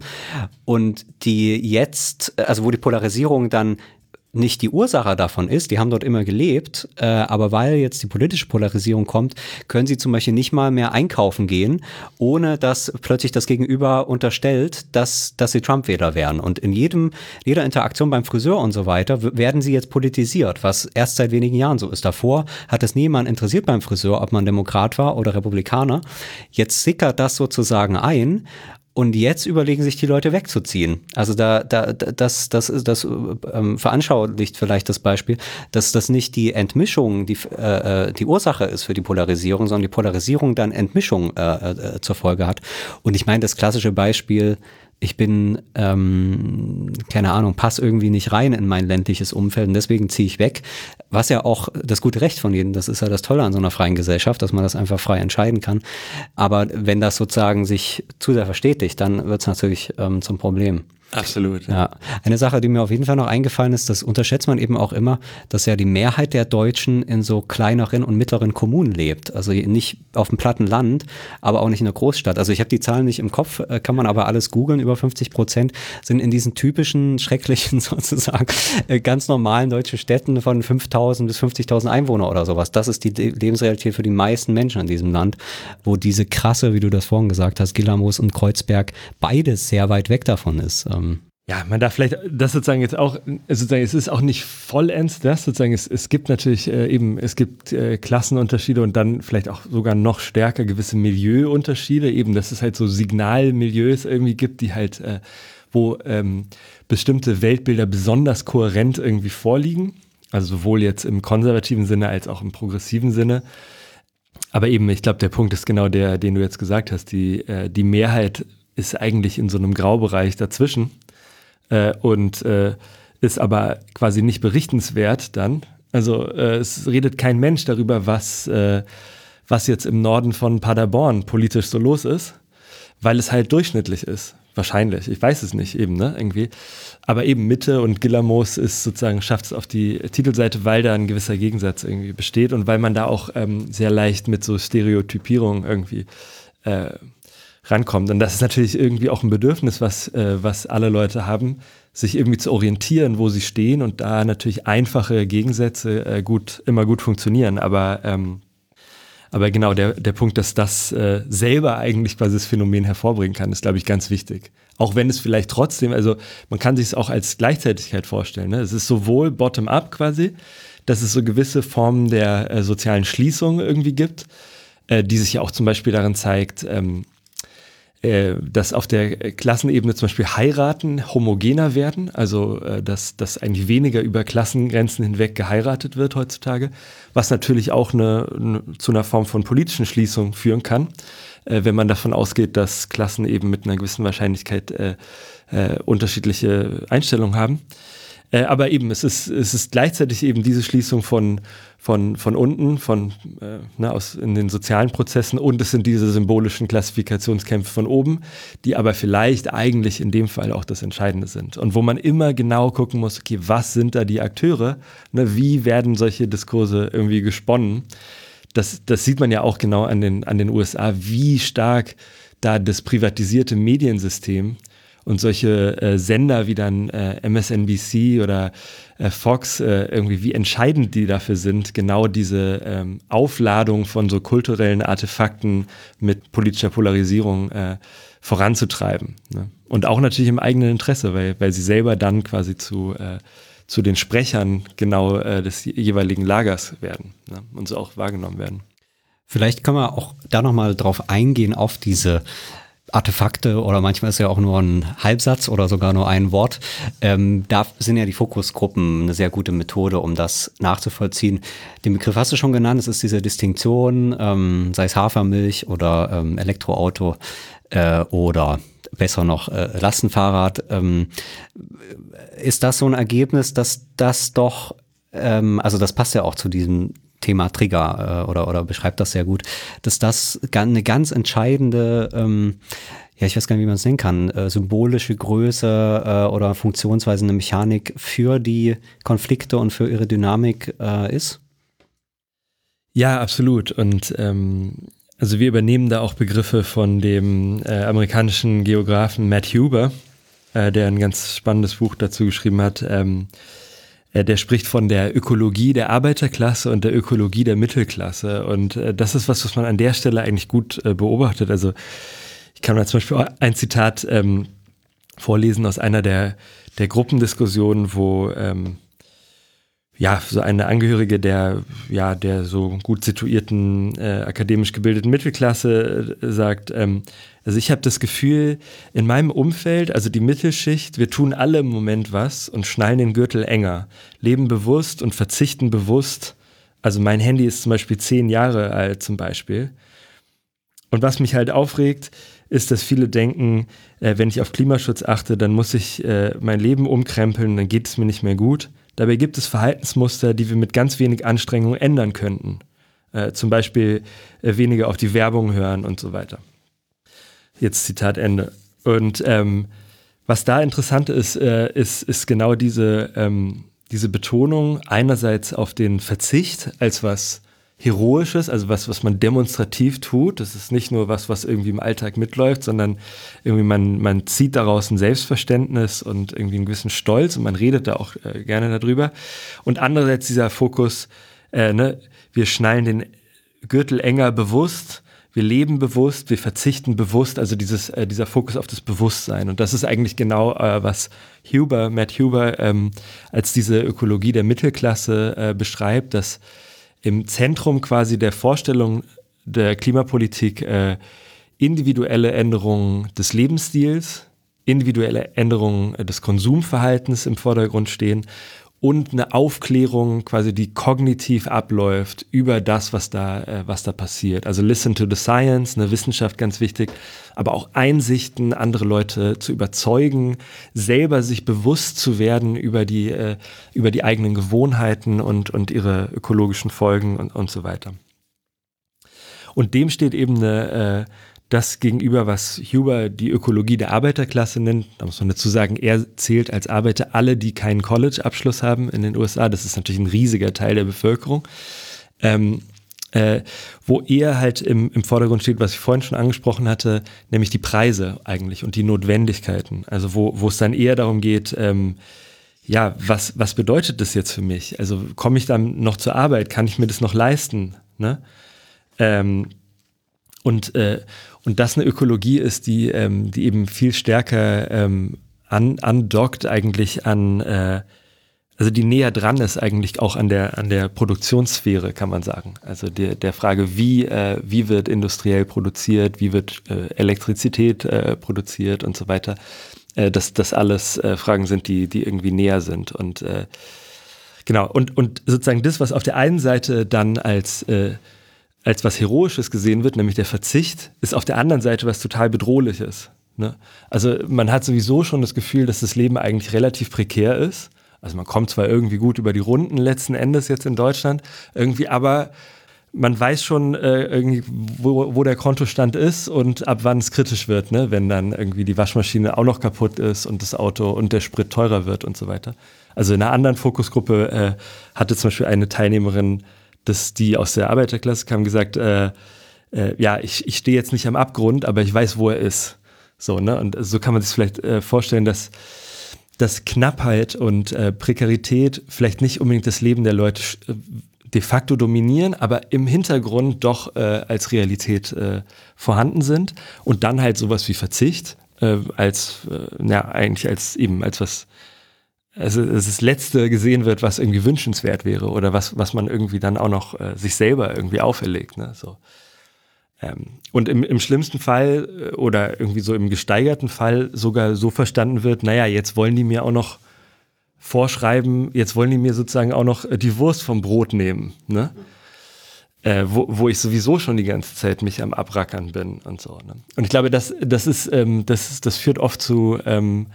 und die jetzt, also wo die Polarisierung dann nicht die Ursache davon ist, die haben dort immer gelebt, äh, aber weil jetzt die politische Polarisierung kommt, können sie zum Beispiel nicht mal mehr einkaufen gehen, ohne dass plötzlich das Gegenüber unterstellt, dass, dass sie Trump-Wähler wären. Und in jedem, jeder Interaktion beim Friseur und so weiter werden sie jetzt politisiert, was erst seit wenigen Jahren so ist. Davor hat es niemand interessiert beim Friseur, ob man Demokrat war oder Republikaner. Jetzt sickert das sozusagen ein und jetzt überlegen sich die Leute wegzuziehen. Also da, da, das, das, das ähm, veranschaulicht vielleicht das Beispiel, dass das nicht die Entmischung die, äh, äh, die Ursache ist für die Polarisierung, sondern die Polarisierung dann Entmischung äh, äh, zur Folge hat. Und ich meine, das klassische Beispiel ich bin, ähm, keine Ahnung, passe irgendwie nicht rein in mein ländliches Umfeld und deswegen ziehe ich weg. Was ja auch das gute Recht von jedem, das ist ja das Tolle an so einer freien Gesellschaft, dass man das einfach frei entscheiden kann. Aber wenn das sozusagen sich zu sehr verstetigt, dann wird es natürlich ähm, zum Problem. Absolut. Ja. Eine Sache, die mir auf jeden Fall noch eingefallen ist, das unterschätzt man eben auch immer, dass ja die Mehrheit der Deutschen in so kleineren und mittleren Kommunen lebt. Also nicht auf dem platten Land, aber auch nicht in der Großstadt. Also ich habe die Zahlen nicht im Kopf, äh, kann man aber alles googeln. Über 50 Prozent sind in diesen typischen, schrecklichen sozusagen äh, ganz normalen deutschen Städten von 5000 bis 50.000 Einwohner oder sowas. Das ist die Lebensrealität für die meisten Menschen in diesem Land, wo diese krasse, wie du das vorhin gesagt hast, Gilamos und Kreuzberg beides sehr weit weg davon ist. Ähm, ja, man darf vielleicht das sozusagen jetzt auch, sozusagen, es ist auch nicht vollends das, sozusagen, es, es gibt natürlich äh, eben, es gibt äh, Klassenunterschiede und dann vielleicht auch sogar noch stärker gewisse Milieuunterschiede, eben, dass es halt so Signalmilieus irgendwie gibt, die halt, äh, wo ähm, bestimmte Weltbilder besonders kohärent irgendwie vorliegen, also sowohl jetzt im konservativen Sinne als auch im progressiven Sinne. Aber eben, ich glaube, der Punkt ist genau der, den du jetzt gesagt hast, die, äh, die Mehrheit ist eigentlich in so einem Graubereich dazwischen äh, und äh, ist aber quasi nicht berichtenswert dann. Also äh, es redet kein Mensch darüber, was, äh, was jetzt im Norden von Paderborn politisch so los ist, weil es halt durchschnittlich ist. Wahrscheinlich, ich weiß es nicht eben, ne, irgendwie. Aber eben Mitte und Gillamos ist sozusagen, schafft es auf die Titelseite, weil da ein gewisser Gegensatz irgendwie besteht und weil man da auch ähm, sehr leicht mit so Stereotypierung irgendwie äh, rankommt. Und das ist natürlich irgendwie auch ein Bedürfnis, was, äh, was alle Leute haben, sich irgendwie zu orientieren, wo sie stehen und da natürlich einfache Gegensätze äh, gut, immer gut funktionieren. Aber, ähm, aber genau der, der Punkt, dass das äh, selber eigentlich quasi das Phänomen hervorbringen kann, ist, glaube ich, ganz wichtig. Auch wenn es vielleicht trotzdem, also man kann sich es auch als Gleichzeitigkeit vorstellen. Ne? Es ist sowohl bottom-up quasi, dass es so gewisse Formen der äh, sozialen Schließung irgendwie gibt, äh, die sich ja auch zum Beispiel darin zeigt, ähm, äh, dass auf der Klassenebene zum Beispiel heiraten homogener werden, also äh, dass, dass eigentlich weniger über Klassengrenzen hinweg geheiratet wird heutzutage, was natürlich auch eine, eine, zu einer Form von politischen Schließung führen kann, äh, wenn man davon ausgeht, dass Klassen eben mit einer gewissen Wahrscheinlichkeit äh, äh, unterschiedliche Einstellungen haben. Äh, aber eben, es ist, es ist gleichzeitig eben diese Schließung von, von, von unten, von, äh, ne, aus, in den sozialen Prozessen und es sind diese symbolischen Klassifikationskämpfe von oben, die aber vielleicht eigentlich in dem Fall auch das Entscheidende sind. Und wo man immer genau gucken muss, okay, was sind da die Akteure? Ne, wie werden solche Diskurse irgendwie gesponnen? Das, das sieht man ja auch genau an den, an den USA, wie stark da das privatisierte Mediensystem und solche äh, Sender wie dann äh, MSNBC oder äh, Fox äh, irgendwie, wie entscheidend die dafür sind, genau diese ähm, Aufladung von so kulturellen Artefakten mit politischer Polarisierung äh, voranzutreiben. Ne? Und auch natürlich im eigenen Interesse, weil, weil sie selber dann quasi zu, äh, zu den Sprechern genau des jeweiligen Lagers werden ne? und so auch wahrgenommen werden. Vielleicht können wir auch da nochmal drauf eingehen, auf diese Artefakte oder manchmal ist ja auch nur ein Halbsatz oder sogar nur ein Wort. Ähm, da sind ja die Fokusgruppen eine sehr gute Methode, um das nachzuvollziehen. Den Begriff hast du schon genannt, es ist diese Distinktion, ähm, sei es Hafermilch oder ähm, Elektroauto äh, oder besser noch äh, Lastenfahrrad. Ähm, ist das so ein Ergebnis, dass das doch, ähm, also das passt ja auch zu diesem Thema Trigger äh, oder, oder beschreibt das sehr gut, dass das eine ganz entscheidende, ähm, ja, ich weiß gar nicht, wie man es nennen kann, äh, symbolische Größe äh, oder funktionsweise eine Mechanik für die Konflikte und für ihre Dynamik äh, ist? Ja, absolut. Und ähm, also wir übernehmen da auch Begriffe von dem äh, amerikanischen Geografen Matt Huber, äh, der ein ganz spannendes Buch dazu geschrieben hat. Ähm, äh, der spricht von der Ökologie der Arbeiterklasse und der Ökologie der Mittelklasse. Und äh, das ist was, was man an der Stelle eigentlich gut äh, beobachtet. Also ich kann mal zum Beispiel ein Zitat ähm, vorlesen aus einer der, der Gruppendiskussionen, wo ähm, ja, so eine Angehörige der, ja, der so gut situierten, äh, akademisch gebildeten Mittelklasse äh, sagt, ähm, also ich habe das Gefühl, in meinem Umfeld, also die Mittelschicht, wir tun alle im Moment was und schnallen den Gürtel enger, leben bewusst und verzichten bewusst. Also mein Handy ist zum Beispiel zehn Jahre alt zum Beispiel. Und was mich halt aufregt, ist, dass viele denken, äh, wenn ich auf Klimaschutz achte, dann muss ich äh, mein Leben umkrempeln, dann geht es mir nicht mehr gut. Dabei gibt es Verhaltensmuster, die wir mit ganz wenig Anstrengung ändern könnten. Äh, zum Beispiel äh, weniger auf die Werbung hören und so weiter. Jetzt Zitat Ende. Und ähm, was da interessant ist, äh, ist, ist genau diese, ähm, diese Betonung einerseits auf den Verzicht als was Heroisches, also was, was man demonstrativ tut. Das ist nicht nur was, was irgendwie im Alltag mitläuft, sondern irgendwie man, man zieht daraus ein Selbstverständnis und irgendwie einen gewissen Stolz und man redet da auch äh, gerne darüber. Und andererseits dieser Fokus, äh, ne, wir schnallen den Gürtel enger bewusst, wir leben bewusst, wir verzichten bewusst, also dieses, äh, dieser Fokus auf das Bewusstsein. Und das ist eigentlich genau, äh, was Huber, Matt Huber, ähm, als diese Ökologie der Mittelklasse äh, beschreibt, dass im Zentrum quasi der Vorstellung der Klimapolitik äh, individuelle Änderungen des Lebensstils, individuelle Änderungen des Konsumverhaltens im Vordergrund stehen und eine Aufklärung quasi, die kognitiv abläuft über das, was da, äh, was da passiert. Also listen to the science, eine Wissenschaft ganz wichtig, aber auch Einsichten, andere Leute zu überzeugen, selber sich bewusst zu werden über die, äh, über die eigenen Gewohnheiten und, und ihre ökologischen Folgen und, und so weiter. Und dem steht eben eine, äh, das gegenüber, was Huber die Ökologie der Arbeiterklasse nennt. Da muss man dazu sagen, er zählt als Arbeiter alle, die keinen College-Abschluss haben in den USA. Das ist natürlich ein riesiger Teil der Bevölkerung. Ähm, äh, wo er halt im, im Vordergrund steht, was ich vorhin schon angesprochen hatte, nämlich die Preise eigentlich und die Notwendigkeiten. Also wo, wo es dann eher darum geht, ähm, ja, was, was bedeutet das jetzt für mich? Also komme ich dann noch zur Arbeit? Kann ich mir das noch leisten? Ne? Ähm, und, äh, und das eine Ökologie ist, die, ähm, die eben viel stärker ähm, an, andockt eigentlich an, äh, also die näher dran ist eigentlich auch an der, an der Produktionssphäre, kann man sagen. Also der, der Frage, wie, äh, wie wird industriell produziert, wie wird äh, Elektrizität äh, produziert und so weiter. Äh, dass das alles äh, Fragen sind, die, die irgendwie näher sind. Und äh, genau, und, und sozusagen das, was auf der einen Seite dann als äh, als was Heroisches gesehen wird, nämlich der Verzicht, ist auf der anderen Seite was total Bedrohliches. Ne? Also man hat sowieso schon das Gefühl, dass das Leben eigentlich relativ prekär ist. Also man kommt zwar irgendwie gut über die Runden letzten Endes jetzt in Deutschland, irgendwie, aber man weiß schon äh, irgendwie, wo, wo der Kontostand ist und ab wann es kritisch wird, ne? wenn dann irgendwie die Waschmaschine auch noch kaputt ist und das Auto und der Sprit teurer wird und so weiter. Also in einer anderen Fokusgruppe äh, hatte zum Beispiel eine Teilnehmerin, dass die aus der Arbeiterklasse kam, gesagt, äh, äh, ja, ich, ich stehe jetzt nicht am Abgrund, aber ich weiß, wo er ist. So, ne? Und so kann man sich vielleicht äh, vorstellen, dass, dass Knappheit und äh, Prekarität vielleicht nicht unbedingt das Leben der Leute äh, de facto dominieren, aber im Hintergrund doch äh, als Realität äh, vorhanden sind und dann halt sowas wie Verzicht als, ja, eigentlich als eben als was, also als das Letzte gesehen wird, was irgendwie wünschenswert wäre oder was, was man irgendwie dann auch noch äh, sich selber irgendwie auferlegt. Ne? So. Ähm, und im, im schlimmsten Fall äh, oder irgendwie so im gesteigerten Fall sogar so verstanden wird, naja, jetzt wollen die mir auch noch vorschreiben, jetzt wollen die mir sozusagen auch noch äh, die Wurst vom Brot nehmen, ne? Äh, wo, wo ich sowieso schon die ganze Zeit mich am Abrackern bin und so. Ne? Und ich glaube, das, das, ist, ähm, das, das führt oft zu ähm,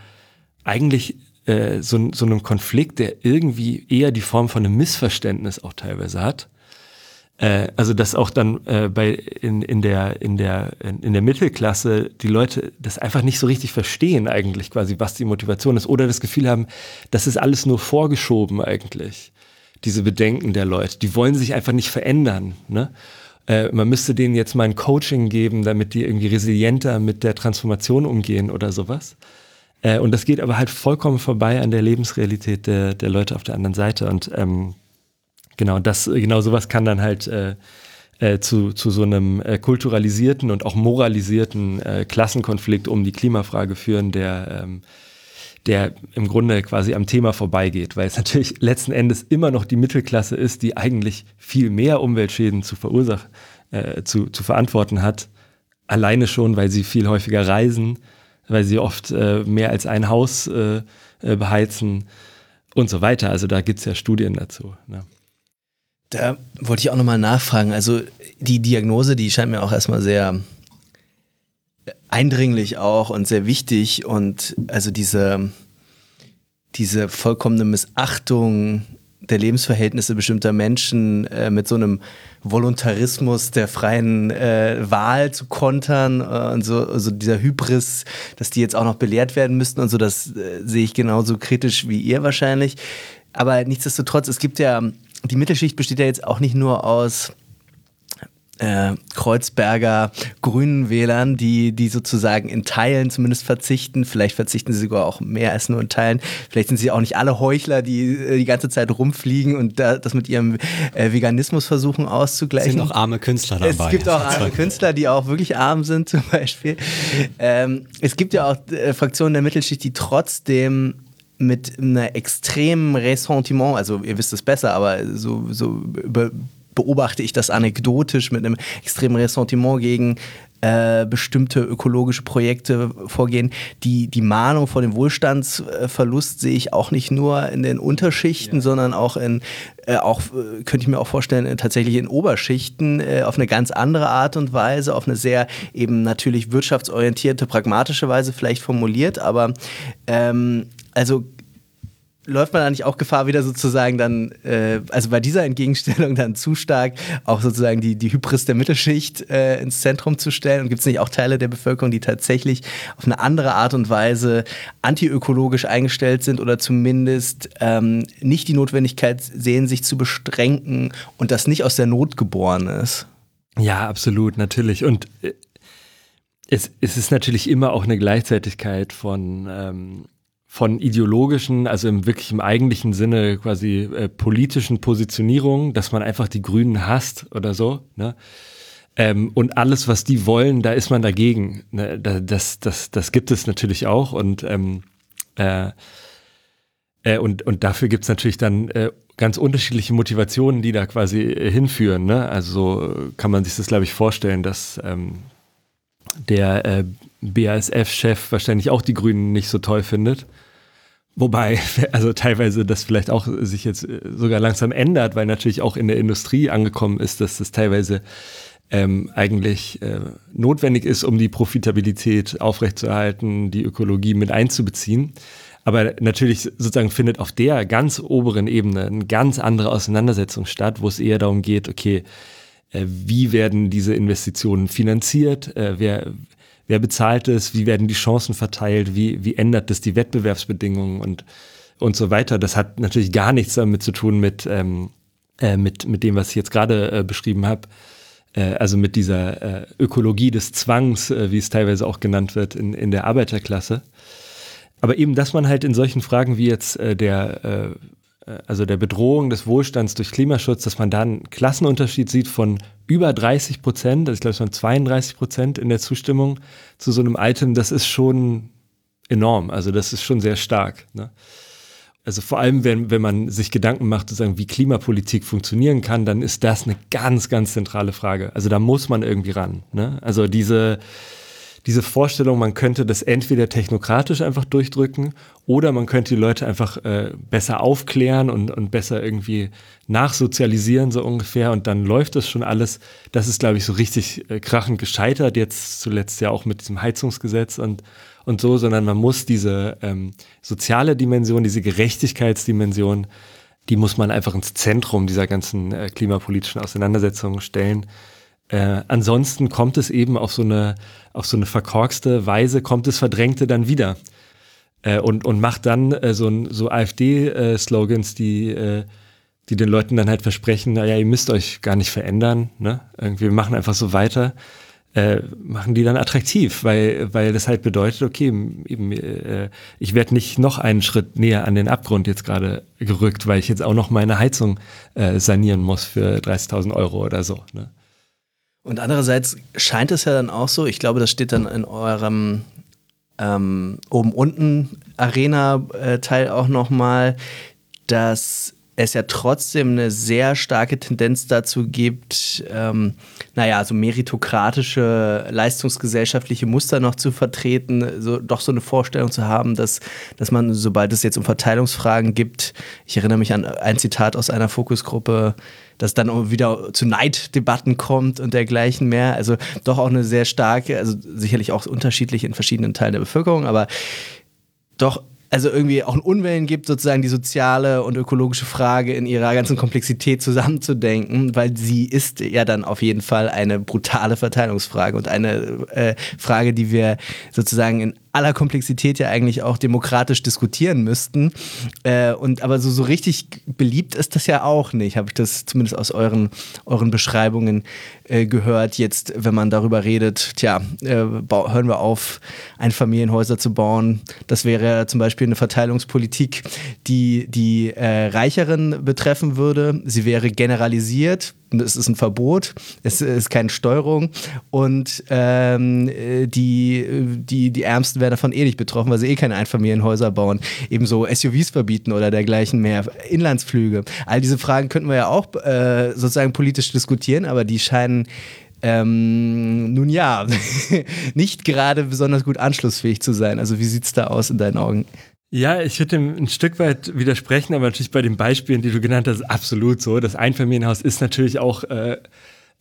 eigentlich äh, so, so einem Konflikt, der irgendwie eher die Form von einem Missverständnis auch teilweise hat. Äh, also dass auch dann äh, bei in, in der in der in der Mittelklasse die Leute das einfach nicht so richtig verstehen eigentlich quasi was die Motivation ist oder das Gefühl haben das ist alles nur vorgeschoben eigentlich diese Bedenken der Leute. Die wollen sich einfach nicht verändern ne? Äh, man müsste denen jetzt mal ein Coaching geben damit die irgendwie resilienter mit der Transformation umgehen oder sowas äh, und das geht aber halt vollkommen vorbei an der Lebensrealität der der Leute auf der anderen Seite und ähm, Genau, das, genau sowas kann dann halt äh, äh, zu, zu so einem äh, kulturalisierten und auch moralisierten äh, Klassenkonflikt um die Klimafrage führen, der, ähm, der im Grunde quasi am Thema vorbeigeht, weil es natürlich letzten Endes immer noch die Mittelklasse ist, die eigentlich viel mehr Umweltschäden zu verursachen, äh, zu, zu verantworten hat. Alleine schon, weil sie viel häufiger reisen, weil sie oft äh, mehr als ein Haus äh, äh beheizen und so weiter. Also da gibt es ja Studien dazu. Ne? Da wollte ich auch nochmal nachfragen. Also die Diagnose, die scheint mir auch erstmal sehr eindringlich auch und sehr wichtig. Und also diese, diese vollkommene Missachtung der Lebensverhältnisse bestimmter Menschen äh, mit so einem Voluntarismus der freien äh, Wahl zu kontern äh, und so also dieser Hybris, dass die jetzt auch noch belehrt werden müssten und so, das äh, sehe ich genauso kritisch wie ihr wahrscheinlich. Aber nichtsdestotrotz, es gibt ja die Mittelschicht besteht ja jetzt auch nicht nur aus äh, Kreuzberger grünen Wählern, die, die sozusagen in Teilen zumindest verzichten. Vielleicht verzichten sie sogar auch mehr als nur in Teilen. Vielleicht sind sie auch nicht alle Heuchler, die äh, die ganze Zeit rumfliegen und da, das mit ihrem äh, Veganismus versuchen auszugleichen. Es sind auch arme Künstler dabei. Es gibt auch arme Künstler, die auch wirklich arm sind zum Beispiel. Ähm, es gibt ja auch äh, Fraktionen der Mittelschicht, die trotzdem mit einem extremen Ressentiment, also ihr wisst es besser, aber so, so beobachte ich das anekdotisch mit einem extremen Ressentiment gegen äh, bestimmte ökologische Projekte vorgehen. Die, die Mahnung vor dem Wohlstandsverlust sehe ich auch nicht nur in den Unterschichten, ja. sondern auch in, äh, auch, äh, könnte ich mir auch vorstellen, äh, tatsächlich in Oberschichten äh, auf eine ganz andere Art und Weise, auf eine sehr eben natürlich wirtschaftsorientierte, pragmatische Weise vielleicht formuliert, aber ähm, also läuft man da nicht auch Gefahr, wieder sozusagen dann, äh, also bei dieser Entgegenstellung dann zu stark auch sozusagen die, die Hybris der Mittelschicht äh, ins Zentrum zu stellen? Und gibt es nicht auch Teile der Bevölkerung, die tatsächlich auf eine andere Art und Weise antiökologisch eingestellt sind oder zumindest ähm, nicht die Notwendigkeit sehen, sich zu beschränken und das nicht aus der Not geboren ist? Ja, absolut, natürlich. Und äh, es, es ist natürlich immer auch eine Gleichzeitigkeit von ähm, von ideologischen, also im wirklich im eigentlichen Sinne quasi äh, politischen Positionierungen, dass man einfach die Grünen hasst oder so. Ne? Ähm, und alles, was die wollen, da ist man dagegen. Ne? Das, das, das gibt es natürlich auch. Und, ähm, äh, äh, und, und dafür gibt es natürlich dann äh, ganz unterschiedliche Motivationen, die da quasi äh, hinführen. Ne? Also so kann man sich das, glaube ich, vorstellen, dass ähm, der äh, BASF-Chef wahrscheinlich auch die Grünen nicht so toll findet. Wobei, also teilweise das vielleicht auch sich jetzt äh, sogar langsam ändert, weil natürlich auch in der Industrie angekommen ist, dass das teilweise ähm, eigentlich äh, notwendig ist, um die Profitabilität aufrechtzuerhalten, die Ökologie mit einzubeziehen. Aber natürlich sozusagen findet auf der ganz oberen Ebene eine ganz andere Auseinandersetzung statt, wo es eher darum geht, okay, wie werden diese Investitionen finanziert, äh, wer, wer bezahlt es, wie werden die Chancen verteilt, wie, wie ändert das die Wettbewerbsbedingungen und, und so weiter. Das hat natürlich gar nichts damit zu tun mit, ähm, äh, mit, mit dem, was ich jetzt gerade äh, beschrieben habe. Äh, also mit dieser äh, Ökologie des Zwangs, wie es teilweise auch genannt wird in, in der Arbeiterklasse. Aber eben, dass man halt in solchen Fragen wie jetzt äh, der, äh, also der Bedrohung des Wohlstands durch Klimaschutz, dass man da einen Klassenunterschied sieht von über 30 Prozent, also ich glaube, es waren 32 Prozent in der Zustimmung zu so einem Item, das ist schon enorm. Also das ist schon sehr stark. Ne? Also vor allem, wenn, wenn man sich Gedanken macht, sozusagen, wie Klimapolitik funktionieren kann, dann ist das eine ganz, ganz zentrale Frage. Also da muss man irgendwie ran. Ne? Also diese, diese Vorstellung, man könnte das entweder technokratisch einfach durchdrücken oder man könnte die Leute einfach äh, besser aufklären und, und besser irgendwie nachsozialisieren, so ungefähr. Und dann läuft das schon alles. Das ist, glaube ich, so richtig äh, krachend gescheitert, jetzt zuletzt ja auch mit diesem Heizungsgesetz und, und so, sondern man muss diese ähm, soziale Dimension, diese Gerechtigkeitsdimension, die muss man einfach ins Zentrum dieser ganzen äh, klimapolitischen Auseinandersetzungen stellen. Äh, ansonsten kommt es eben auf so eine, auf so eine verkorkste Weise, kommt es Verdrängte dann wieder. Äh, und, und macht dann äh, so, so AfD-Slogans, die, äh, die den Leuten dann halt versprechen, naja, ihr müsst euch gar nicht verändern, ne? Irgendwie, wir machen einfach so weiter. Äh, machen die dann attraktiv, weil, weil das halt bedeutet, okay, eben, äh, ich werde nicht noch einen Schritt näher an den Abgrund jetzt gerade gerückt, weil ich jetzt auch noch meine Heizung äh, sanieren muss für 30.000 Euro oder so. Ne? Und andererseits scheint es ja dann auch so, ich glaube, das steht dann in eurem ähm, oben-unten Arena-Teil auch nochmal, dass es ja trotzdem eine sehr starke Tendenz dazu gibt, ähm, naja, so meritokratische, leistungsgesellschaftliche Muster noch zu vertreten, so, doch so eine Vorstellung zu haben, dass, dass man, sobald es jetzt um Verteilungsfragen gibt, ich erinnere mich an ein Zitat aus einer Fokusgruppe, dass dann wieder zu Neiddebatten kommt und dergleichen mehr. Also doch auch eine sehr starke, also sicherlich auch unterschiedlich in verschiedenen Teilen der Bevölkerung, aber doch also irgendwie auch ein Unwillen gibt, sozusagen die soziale und ökologische Frage in ihrer ganzen Komplexität zusammenzudenken, weil sie ist ja dann auf jeden Fall eine brutale Verteilungsfrage und eine äh, Frage, die wir sozusagen in aller Komplexität ja eigentlich auch demokratisch diskutieren müssten. Äh, und aber so, so richtig beliebt ist das ja auch nicht, habe ich das zumindest aus euren, euren Beschreibungen äh, gehört. Jetzt, wenn man darüber redet, tja, äh, hören wir auf, Einfamilienhäuser zu bauen. Das wäre zum Beispiel eine Verteilungspolitik, die die äh, Reicheren betreffen würde. Sie wäre generalisiert es ist ein Verbot, es ist keine Steuerung und ähm, die, die, die Ärmsten werden davon eh nicht betroffen, weil sie eh keine Einfamilienhäuser bauen. Ebenso SUVs verbieten oder dergleichen mehr, Inlandsflüge. All diese Fragen könnten wir ja auch äh, sozusagen politisch diskutieren, aber die scheinen ähm, nun ja, nicht gerade besonders gut anschlussfähig zu sein. Also wie sieht es da aus in deinen Augen? Ja, ich würde ein Stück weit widersprechen, aber natürlich bei den Beispielen, die du genannt hast, absolut so. Das Einfamilienhaus ist natürlich auch äh,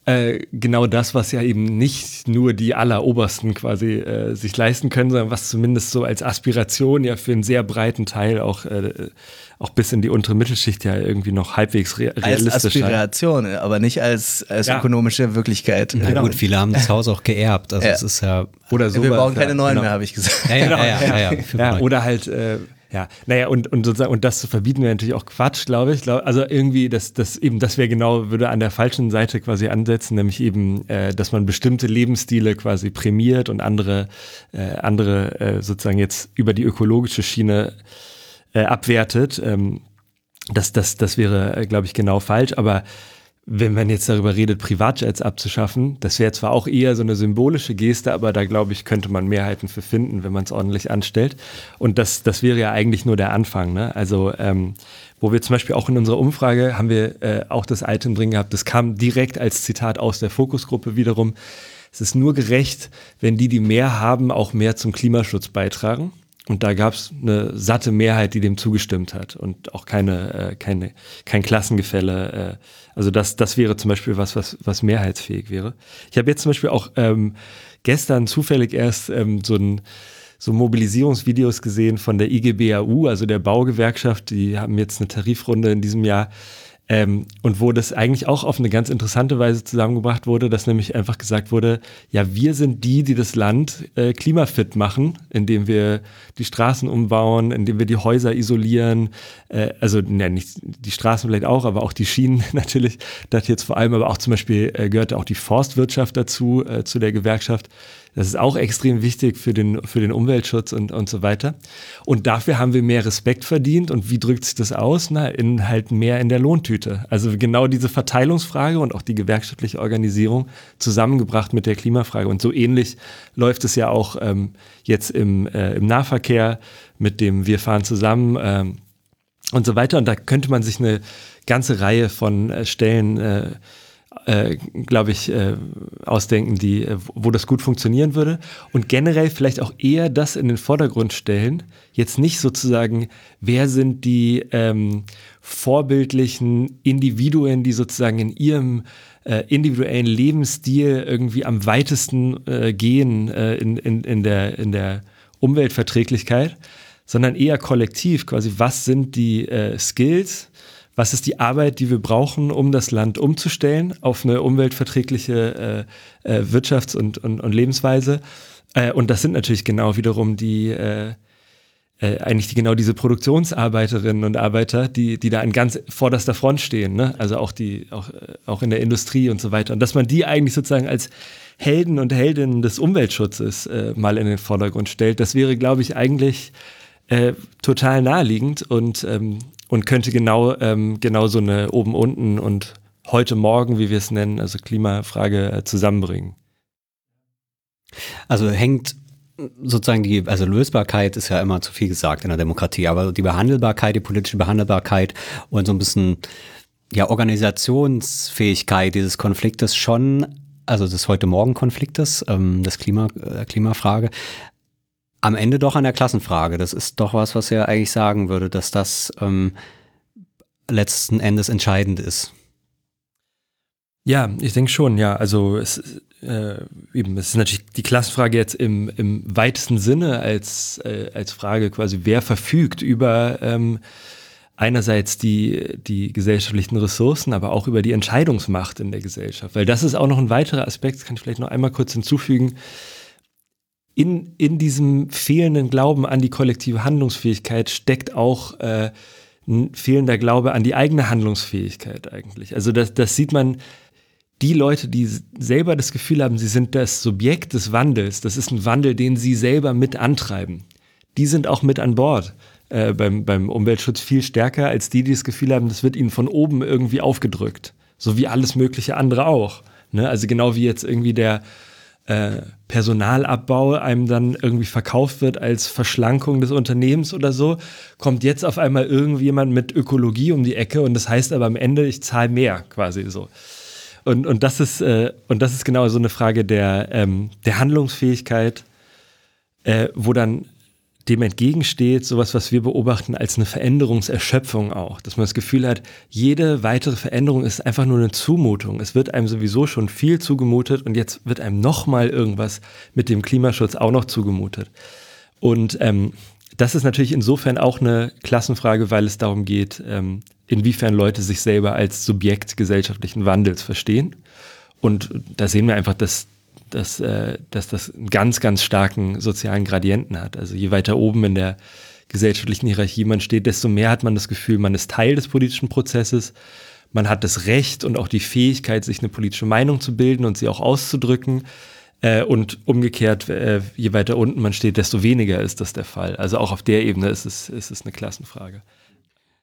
äh, genau das, was ja eben nicht nur die Allerobersten quasi äh, sich leisten können, sondern was zumindest so als Aspiration ja für einen sehr breiten Teil auch, äh, auch bis in die untere Mittelschicht ja irgendwie noch halbwegs re realistisch Als Aspiration, scheint. aber nicht als, als ja. ökonomische Wirklichkeit. Na genau. gut, viele haben das Haus auch geerbt. Also ja. es ist ja oder so. Wir bauen keine neuen genau. mehr, habe ich gesagt. Ja, ja, genau. ja, ja, ja, oder halt äh, ja, naja, und, und sozusagen, und das zu verbieten wäre natürlich auch Quatsch, glaube ich. Also irgendwie, das, das eben, das wäre genau, würde an der falschen Seite quasi ansetzen, nämlich eben, äh, dass man bestimmte Lebensstile quasi prämiert und andere, äh, andere äh, sozusagen jetzt über die ökologische Schiene äh, abwertet. Ähm, das, das, das wäre, äh, glaube ich, genau falsch, aber wenn man jetzt darüber redet, Privatjets abzuschaffen, das wäre zwar auch eher so eine symbolische Geste, aber da glaube ich, könnte man Mehrheiten für finden, wenn man es ordentlich anstellt. Und das, das wäre ja eigentlich nur der Anfang. Ne? Also ähm, wo wir zum Beispiel auch in unserer Umfrage haben wir äh, auch das Item drin gehabt, das kam direkt als Zitat aus der Fokusgruppe wiederum. Es ist nur gerecht, wenn die, die mehr haben, auch mehr zum Klimaschutz beitragen. Und da gab es eine satte Mehrheit, die dem zugestimmt hat und auch keine, äh, keine, kein Klassengefälle. Äh, also das, das wäre zum Beispiel was, was, was mehrheitsfähig wäre. Ich habe jetzt zum Beispiel auch ähm, gestern zufällig erst ähm, so ein so Mobilisierungsvideos gesehen von der IGBAU, also der Baugewerkschaft. Die haben jetzt eine Tarifrunde in diesem Jahr ähm, und wo das eigentlich auch auf eine ganz interessante Weise zusammengebracht wurde, dass nämlich einfach gesagt wurde, ja, wir sind die, die das Land äh, klimafit machen, indem wir die Straßen umbauen, indem wir die Häuser isolieren, äh, also ne, nicht die Straßen vielleicht auch, aber auch die Schienen natürlich, das jetzt vor allem, aber auch zum Beispiel äh, gehörte auch die Forstwirtschaft dazu, äh, zu der Gewerkschaft. Das ist auch extrem wichtig für den, für den Umweltschutz und, und so weiter. Und dafür haben wir mehr Respekt verdient. Und wie drückt sich das aus? Na, in halt mehr in der Lohntüte. Also genau diese Verteilungsfrage und auch die gewerkschaftliche Organisierung zusammengebracht mit der Klimafrage. Und so ähnlich läuft es ja auch ähm, jetzt im, äh, im Nahverkehr mit dem Wir fahren zusammen ähm, und so weiter. Und da könnte man sich eine ganze Reihe von äh, Stellen äh, äh, glaube ich, äh, ausdenken, die, äh, wo das gut funktionieren würde. Und generell vielleicht auch eher das in den Vordergrund stellen. Jetzt nicht sozusagen, wer sind die ähm, vorbildlichen Individuen, die sozusagen in ihrem äh, individuellen Lebensstil irgendwie am weitesten äh, gehen äh, in, in, in, der, in der Umweltverträglichkeit, sondern eher kollektiv quasi, was sind die äh, Skills, was ist die Arbeit, die wir brauchen, um das Land umzustellen auf eine umweltverträgliche äh, äh, Wirtschafts- und, und, und Lebensweise. Äh, und das sind natürlich genau wiederum die, äh, äh, eigentlich die, genau diese Produktionsarbeiterinnen und Arbeiter, die, die da an ganz vorderster Front stehen, ne? also auch die, auch, auch in der Industrie und so weiter. Und dass man die eigentlich sozusagen als Helden und Heldinnen des Umweltschutzes mal in den Vordergrund stellt, das wäre, glaube ich, eigentlich total naheliegend und ähm, und könnte genau, ähm, genau so eine oben-unten und heute Morgen, wie wir es nennen, also Klimafrage äh, zusammenbringen. Also hängt sozusagen die, also Lösbarkeit ist ja immer zu viel gesagt in der Demokratie, aber die Behandelbarkeit, die politische Behandelbarkeit und so ein bisschen ja Organisationsfähigkeit dieses Konfliktes schon, also des heute Morgen Konfliktes, ähm, des Klima, äh, Klimafrage, am Ende doch an der Klassenfrage. Das ist doch was, was er eigentlich sagen würde, dass das ähm, letzten Endes entscheidend ist. Ja, ich denke schon, ja. Also es, äh, eben, es ist natürlich die Klassenfrage jetzt im, im weitesten Sinne als, äh, als Frage quasi, wer verfügt über ähm, einerseits die, die gesellschaftlichen Ressourcen, aber auch über die Entscheidungsmacht in der Gesellschaft. Weil das ist auch noch ein weiterer Aspekt, das kann ich vielleicht noch einmal kurz hinzufügen in, in diesem fehlenden Glauben an die kollektive Handlungsfähigkeit steckt auch äh, ein fehlender Glaube an die eigene Handlungsfähigkeit eigentlich. Also das, das sieht man, die Leute, die selber das Gefühl haben, sie sind das Subjekt des Wandels, das ist ein Wandel, den sie selber mit antreiben, die sind auch mit an Bord. Äh, beim, beim Umweltschutz viel stärker als die, die das Gefühl haben, das wird ihnen von oben irgendwie aufgedrückt. So wie alles mögliche andere auch. Ne? Also genau wie jetzt irgendwie der, äh, Personalabbau einem dann irgendwie verkauft wird als Verschlankung des Unternehmens oder so, kommt jetzt auf einmal irgendjemand mit Ökologie um die Ecke und das heißt aber am Ende, ich zahle mehr quasi so. Und, und, das ist, äh, und das ist genau so eine Frage der, ähm, der Handlungsfähigkeit, äh, wo dann dem entgegensteht, sowas, was wir beobachten, als eine Veränderungserschöpfung auch. Dass man das Gefühl hat, jede weitere Veränderung ist einfach nur eine Zumutung. Es wird einem sowieso schon viel zugemutet und jetzt wird einem nochmal irgendwas mit dem Klimaschutz auch noch zugemutet. Und ähm, das ist natürlich insofern auch eine Klassenfrage, weil es darum geht, ähm, inwiefern Leute sich selber als Subjekt gesellschaftlichen Wandels verstehen. Und da sehen wir einfach, dass dass, äh, dass das einen ganz, ganz starken sozialen Gradienten hat. Also je weiter oben in der gesellschaftlichen Hierarchie man steht, desto mehr hat man das Gefühl, man ist Teil des politischen Prozesses. Man hat das Recht und auch die Fähigkeit, sich eine politische Meinung zu bilden und sie auch auszudrücken. Äh, und umgekehrt, äh, je weiter unten man steht, desto weniger ist das der Fall. Also auch auf der Ebene ist es, ist es eine Klassenfrage.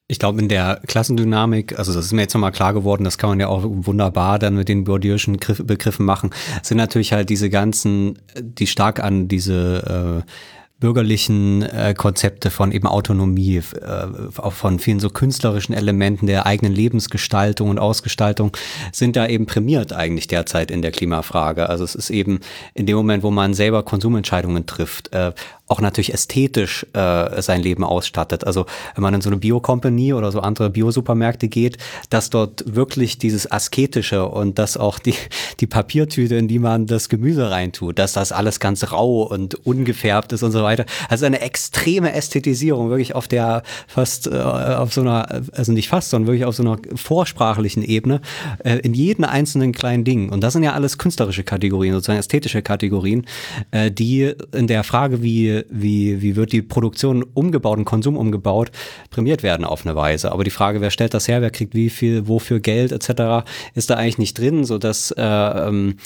Ich glaube, in der Klassendynamik, also das ist mir jetzt nochmal klar geworden, das kann man ja auch wunderbar dann mit den Bourdieu'schen Begriffen machen, sind natürlich halt diese ganzen, die stark an diese äh, bürgerlichen äh, Konzepte von eben Autonomie, äh, auch von vielen so künstlerischen Elementen der eigenen Lebensgestaltung und Ausgestaltung sind da eben prämiert eigentlich derzeit in der Klimafrage. Also es ist eben in dem Moment, wo man selber Konsumentscheidungen trifft, äh, auch natürlich ästhetisch äh, sein Leben ausstattet. Also wenn man in so eine Bio-Company oder so andere Bio-Supermärkte geht, dass dort wirklich dieses Asketische und dass auch die, die Papiertüte, in die man das Gemüse reintut, dass das alles ganz rau und ungefärbt ist und so weiter. Also eine extreme Ästhetisierung, wirklich auf der fast äh, auf so einer, also nicht fast, sondern wirklich auf so einer vorsprachlichen Ebene äh, in jedem einzelnen kleinen Ding. Und das sind ja alles künstlerische Kategorien, sozusagen ästhetische Kategorien, äh, die in der Frage, wie, wie, wie wird die Produktion umgebaut und Konsum umgebaut, prämiert werden auf eine Weise. Aber die Frage, wer stellt das her, wer kriegt wie viel, wofür Geld etc., ist da eigentlich nicht drin, sodass äh, ähm,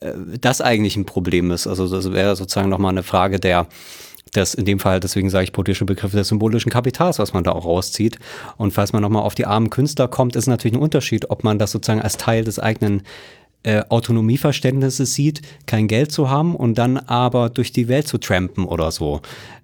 äh, das eigentlich ein Problem ist. Also das wäre sozusagen nochmal eine Frage der das in dem Fall, deswegen sage ich politische Begriffe des symbolischen Kapitals, was man da auch rauszieht. Und falls man nochmal auf die armen Künstler kommt, ist natürlich ein Unterschied, ob man das sozusagen als Teil des eigenen äh, Autonomieverständnisses sieht, kein Geld zu haben und dann aber durch die Welt zu trampen oder so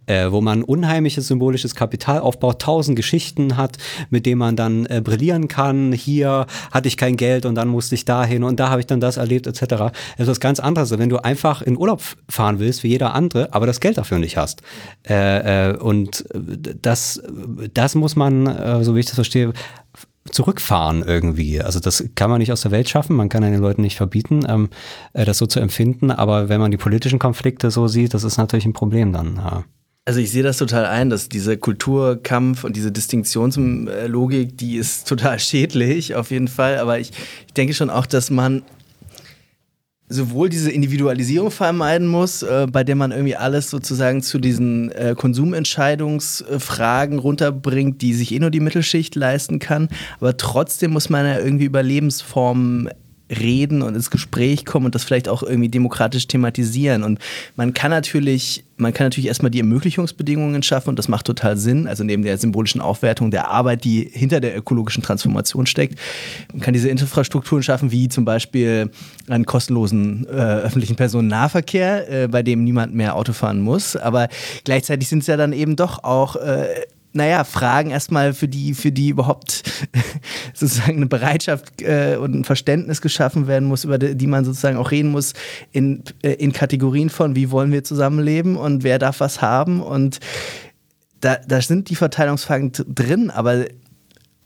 äh, wo man unheimliches symbolisches Kapital aufbaut, tausend Geschichten hat, mit denen man dann äh, brillieren kann. Hier hatte ich kein Geld und dann musste ich dahin und da habe ich dann das erlebt etc. Das ist was ganz anderes, wenn du einfach in Urlaub fahren willst wie jeder andere, aber das Geld dafür nicht hast. Äh, äh, und das, das muss man, äh, so wie ich das verstehe, zurückfahren irgendwie. Also das kann man nicht aus der Welt schaffen, man kann den Leuten nicht verbieten, ähm, äh, das so zu empfinden, aber wenn man die politischen Konflikte so sieht, das ist natürlich ein Problem dann. Ja. Also ich sehe das total ein, dass diese Kulturkampf und diese Distinktionslogik, die ist total schädlich auf jeden Fall. Aber ich, ich denke schon auch, dass man sowohl diese Individualisierung vermeiden muss, äh, bei der man irgendwie alles sozusagen zu diesen äh, Konsumentscheidungsfragen runterbringt, die sich eh nur die Mittelschicht leisten kann, aber trotzdem muss man ja irgendwie über Lebensformen reden und ins Gespräch kommen und das vielleicht auch irgendwie demokratisch thematisieren. Und man kann natürlich, man kann natürlich erstmal die Ermöglichungsbedingungen schaffen und das macht total Sinn. Also neben der symbolischen Aufwertung der Arbeit, die hinter der ökologischen Transformation steckt, man kann diese Infrastrukturen schaffen, wie zum Beispiel einen kostenlosen äh, öffentlichen Personennahverkehr, äh, bei dem niemand mehr Auto fahren muss. Aber gleichzeitig sind es ja dann eben doch auch äh, naja, Fragen erstmal, für die, für die überhaupt sozusagen eine Bereitschaft äh, und ein Verständnis geschaffen werden muss, über die, die man sozusagen auch reden muss in, äh, in Kategorien von, wie wollen wir zusammenleben und wer darf was haben. Und da, da sind die Verteilungsfragen drin, aber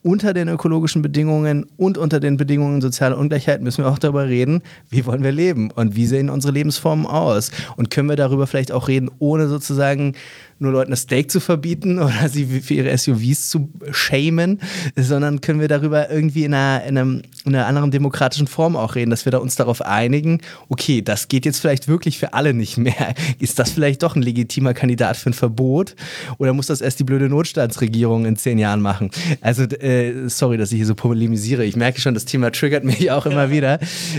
unter den ökologischen Bedingungen und unter den Bedingungen sozialer Ungleichheit müssen wir auch darüber reden, wie wollen wir leben und wie sehen unsere Lebensformen aus. Und können wir darüber vielleicht auch reden, ohne sozusagen nur Leuten das Steak zu verbieten oder sie für ihre SUVs zu shamen, sondern können wir darüber irgendwie in einer, in, einem, in einer anderen demokratischen Form auch reden, dass wir da uns darauf einigen, okay, das geht jetzt vielleicht wirklich für alle nicht mehr. Ist das vielleicht doch ein legitimer Kandidat für ein Verbot oder muss das erst die blöde Notstandsregierung in zehn Jahren machen? Also, äh, sorry, dass ich hier so polemisiere. Ich merke schon, das Thema triggert mich auch immer wieder.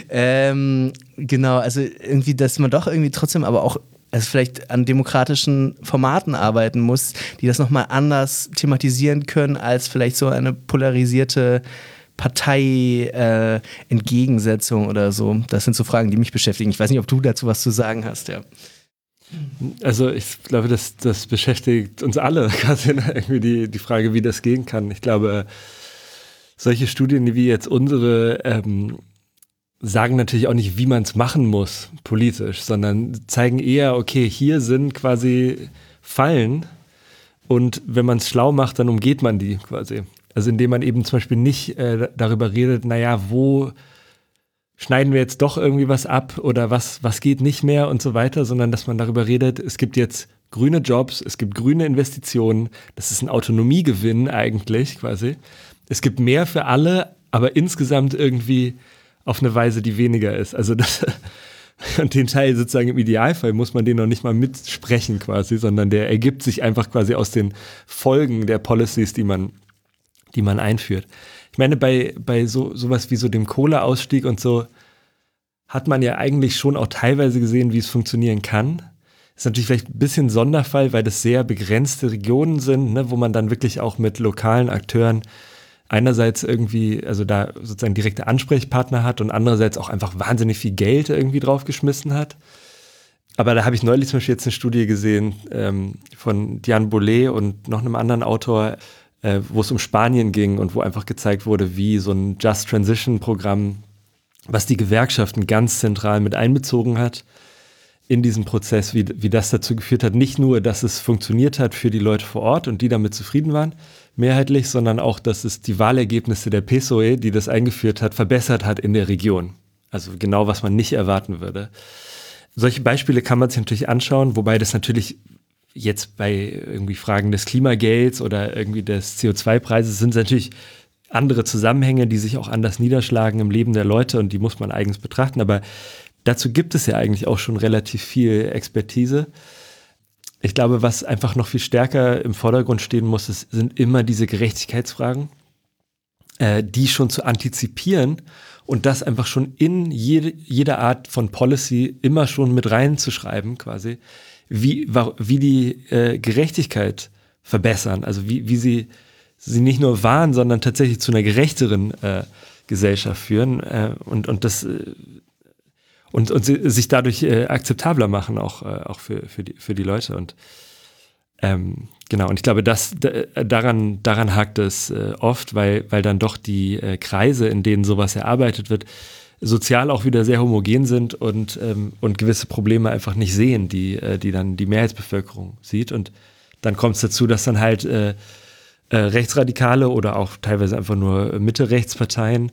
Ähm, genau, also irgendwie, dass man doch irgendwie trotzdem aber auch es vielleicht an demokratischen Formaten arbeiten muss, die das nochmal anders thematisieren können als vielleicht so eine polarisierte Partei-Entgegensetzung äh, oder so. Das sind so Fragen, die mich beschäftigen. Ich weiß nicht, ob du dazu was zu sagen hast, ja. Also ich glaube, das, das beschäftigt uns alle, quasi irgendwie die, die Frage, wie das gehen kann. Ich glaube, solche Studien wie jetzt unsere ähm, sagen natürlich auch nicht, wie man es machen muss politisch, sondern zeigen eher, okay, hier sind quasi Fallen und wenn man es schlau macht, dann umgeht man die quasi. Also indem man eben zum Beispiel nicht äh, darüber redet, naja, wo schneiden wir jetzt doch irgendwie was ab oder was, was geht nicht mehr und so weiter, sondern dass man darüber redet, es gibt jetzt grüne Jobs, es gibt grüne Investitionen, das ist ein Autonomiegewinn eigentlich quasi. Es gibt mehr für alle, aber insgesamt irgendwie auf eine Weise, die weniger ist. Also das, und den Teil sozusagen im Idealfall muss man den noch nicht mal mitsprechen quasi, sondern der ergibt sich einfach quasi aus den Folgen der Policies, die man, die man einführt. Ich meine, bei, bei so, sowas wie so dem Kohleausstieg und so hat man ja eigentlich schon auch teilweise gesehen, wie es funktionieren kann. Ist natürlich vielleicht ein bisschen Sonderfall, weil das sehr begrenzte Regionen sind, ne, wo man dann wirklich auch mit lokalen Akteuren einerseits irgendwie, also da sozusagen direkte Ansprechpartner hat und andererseits auch einfach wahnsinnig viel Geld irgendwie draufgeschmissen hat. Aber da habe ich neulich zum Beispiel jetzt eine Studie gesehen ähm, von Diane Bollet und noch einem anderen Autor, äh, wo es um Spanien ging und wo einfach gezeigt wurde, wie so ein Just Transition Programm, was die Gewerkschaften ganz zentral mit einbezogen hat in diesem Prozess, wie, wie das dazu geführt hat, nicht nur, dass es funktioniert hat für die Leute vor Ort und die damit zufrieden waren, mehrheitlich, sondern auch, dass es die Wahlergebnisse der PSOE, die das eingeführt hat, verbessert hat in der Region. Also genau, was man nicht erwarten würde. Solche Beispiele kann man sich natürlich anschauen, wobei das natürlich jetzt bei irgendwie Fragen des Klimagelds oder irgendwie des CO2-Preises sind natürlich andere Zusammenhänge, die sich auch anders niederschlagen im Leben der Leute und die muss man eigens betrachten. Aber dazu gibt es ja eigentlich auch schon relativ viel Expertise. Ich glaube, was einfach noch viel stärker im Vordergrund stehen muss, sind immer diese Gerechtigkeitsfragen, äh, die schon zu antizipieren und das einfach schon in jede, jede Art von Policy immer schon mit reinzuschreiben, quasi, wie, wie die äh, Gerechtigkeit verbessern, also wie, wie sie sie nicht nur wahren, sondern tatsächlich zu einer gerechteren äh, Gesellschaft führen äh, und, und das äh, und, und sich dadurch äh, akzeptabler machen, auch, äh, auch für, für, die, für die Leute. Und ähm, genau, und ich glaube, das, daran, daran hakt es äh, oft, weil, weil dann doch die äh, Kreise, in denen sowas erarbeitet wird, sozial auch wieder sehr homogen sind und, ähm, und gewisse Probleme einfach nicht sehen, die, äh, die dann die Mehrheitsbevölkerung sieht. Und dann kommt es dazu, dass dann halt äh, äh, Rechtsradikale oder auch teilweise einfach nur Mitte-Rechtsparteien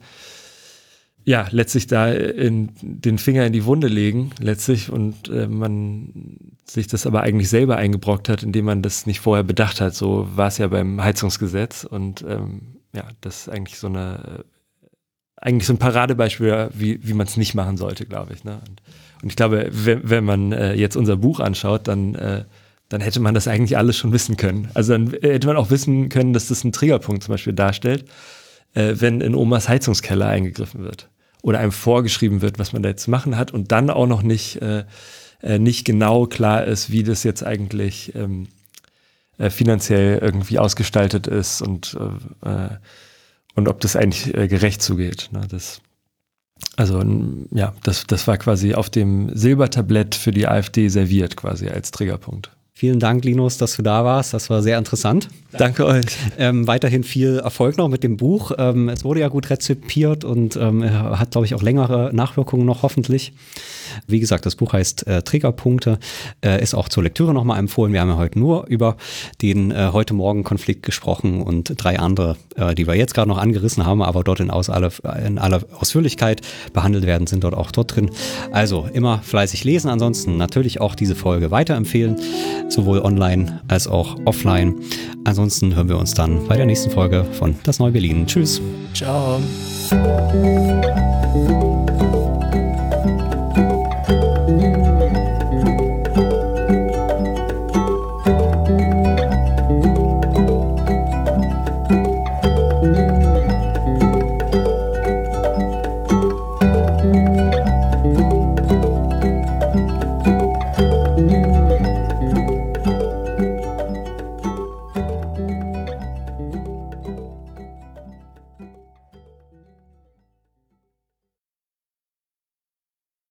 ja, letztlich da in den Finger in die Wunde legen, letztlich, und äh, man sich das aber eigentlich selber eingebrockt hat, indem man das nicht vorher bedacht hat. So war es ja beim Heizungsgesetz und ähm, ja, das ist eigentlich so eine, äh, eigentlich so ein Paradebeispiel, wie, wie man es nicht machen sollte, glaube ich. Ne? Und, und, ich glaube, wenn, wenn man äh, jetzt unser Buch anschaut, dann äh, dann hätte man das eigentlich alles schon wissen können. Also dann hätte man auch wissen können, dass das einen Triggerpunkt zum Beispiel darstellt, äh, wenn in Omas Heizungskeller eingegriffen wird oder einem vorgeschrieben wird, was man da jetzt machen hat und dann auch noch nicht, äh, äh, nicht genau klar ist, wie das jetzt eigentlich ähm, äh, finanziell irgendwie ausgestaltet ist und, äh, äh und ob das eigentlich äh, gerecht zugeht. Ne? Das, also ja, das, das war quasi auf dem Silbertablett für die AfD serviert, quasi als Triggerpunkt. Vielen Dank, Linus, dass du da warst. Das war sehr interessant. Danke euch. Ähm, weiterhin viel Erfolg noch mit dem Buch. Ähm, es wurde ja gut rezipiert und ähm, hat, glaube ich, auch längere Nachwirkungen noch hoffentlich. Wie gesagt, das Buch heißt äh, Triggerpunkte, äh, ist auch zur Lektüre nochmal empfohlen. Wir haben ja heute nur über den äh, heute Morgen Konflikt gesprochen und drei andere, äh, die wir jetzt gerade noch angerissen haben, aber dort in, aus alle, in aller Ausführlichkeit behandelt werden, sind dort auch dort drin. Also immer fleißig lesen. Ansonsten natürlich auch diese Folge weiterempfehlen, sowohl online als auch offline. Ansonsten hören wir uns dann bei der nächsten Folge von Das Neue Berlin. Tschüss. Ciao.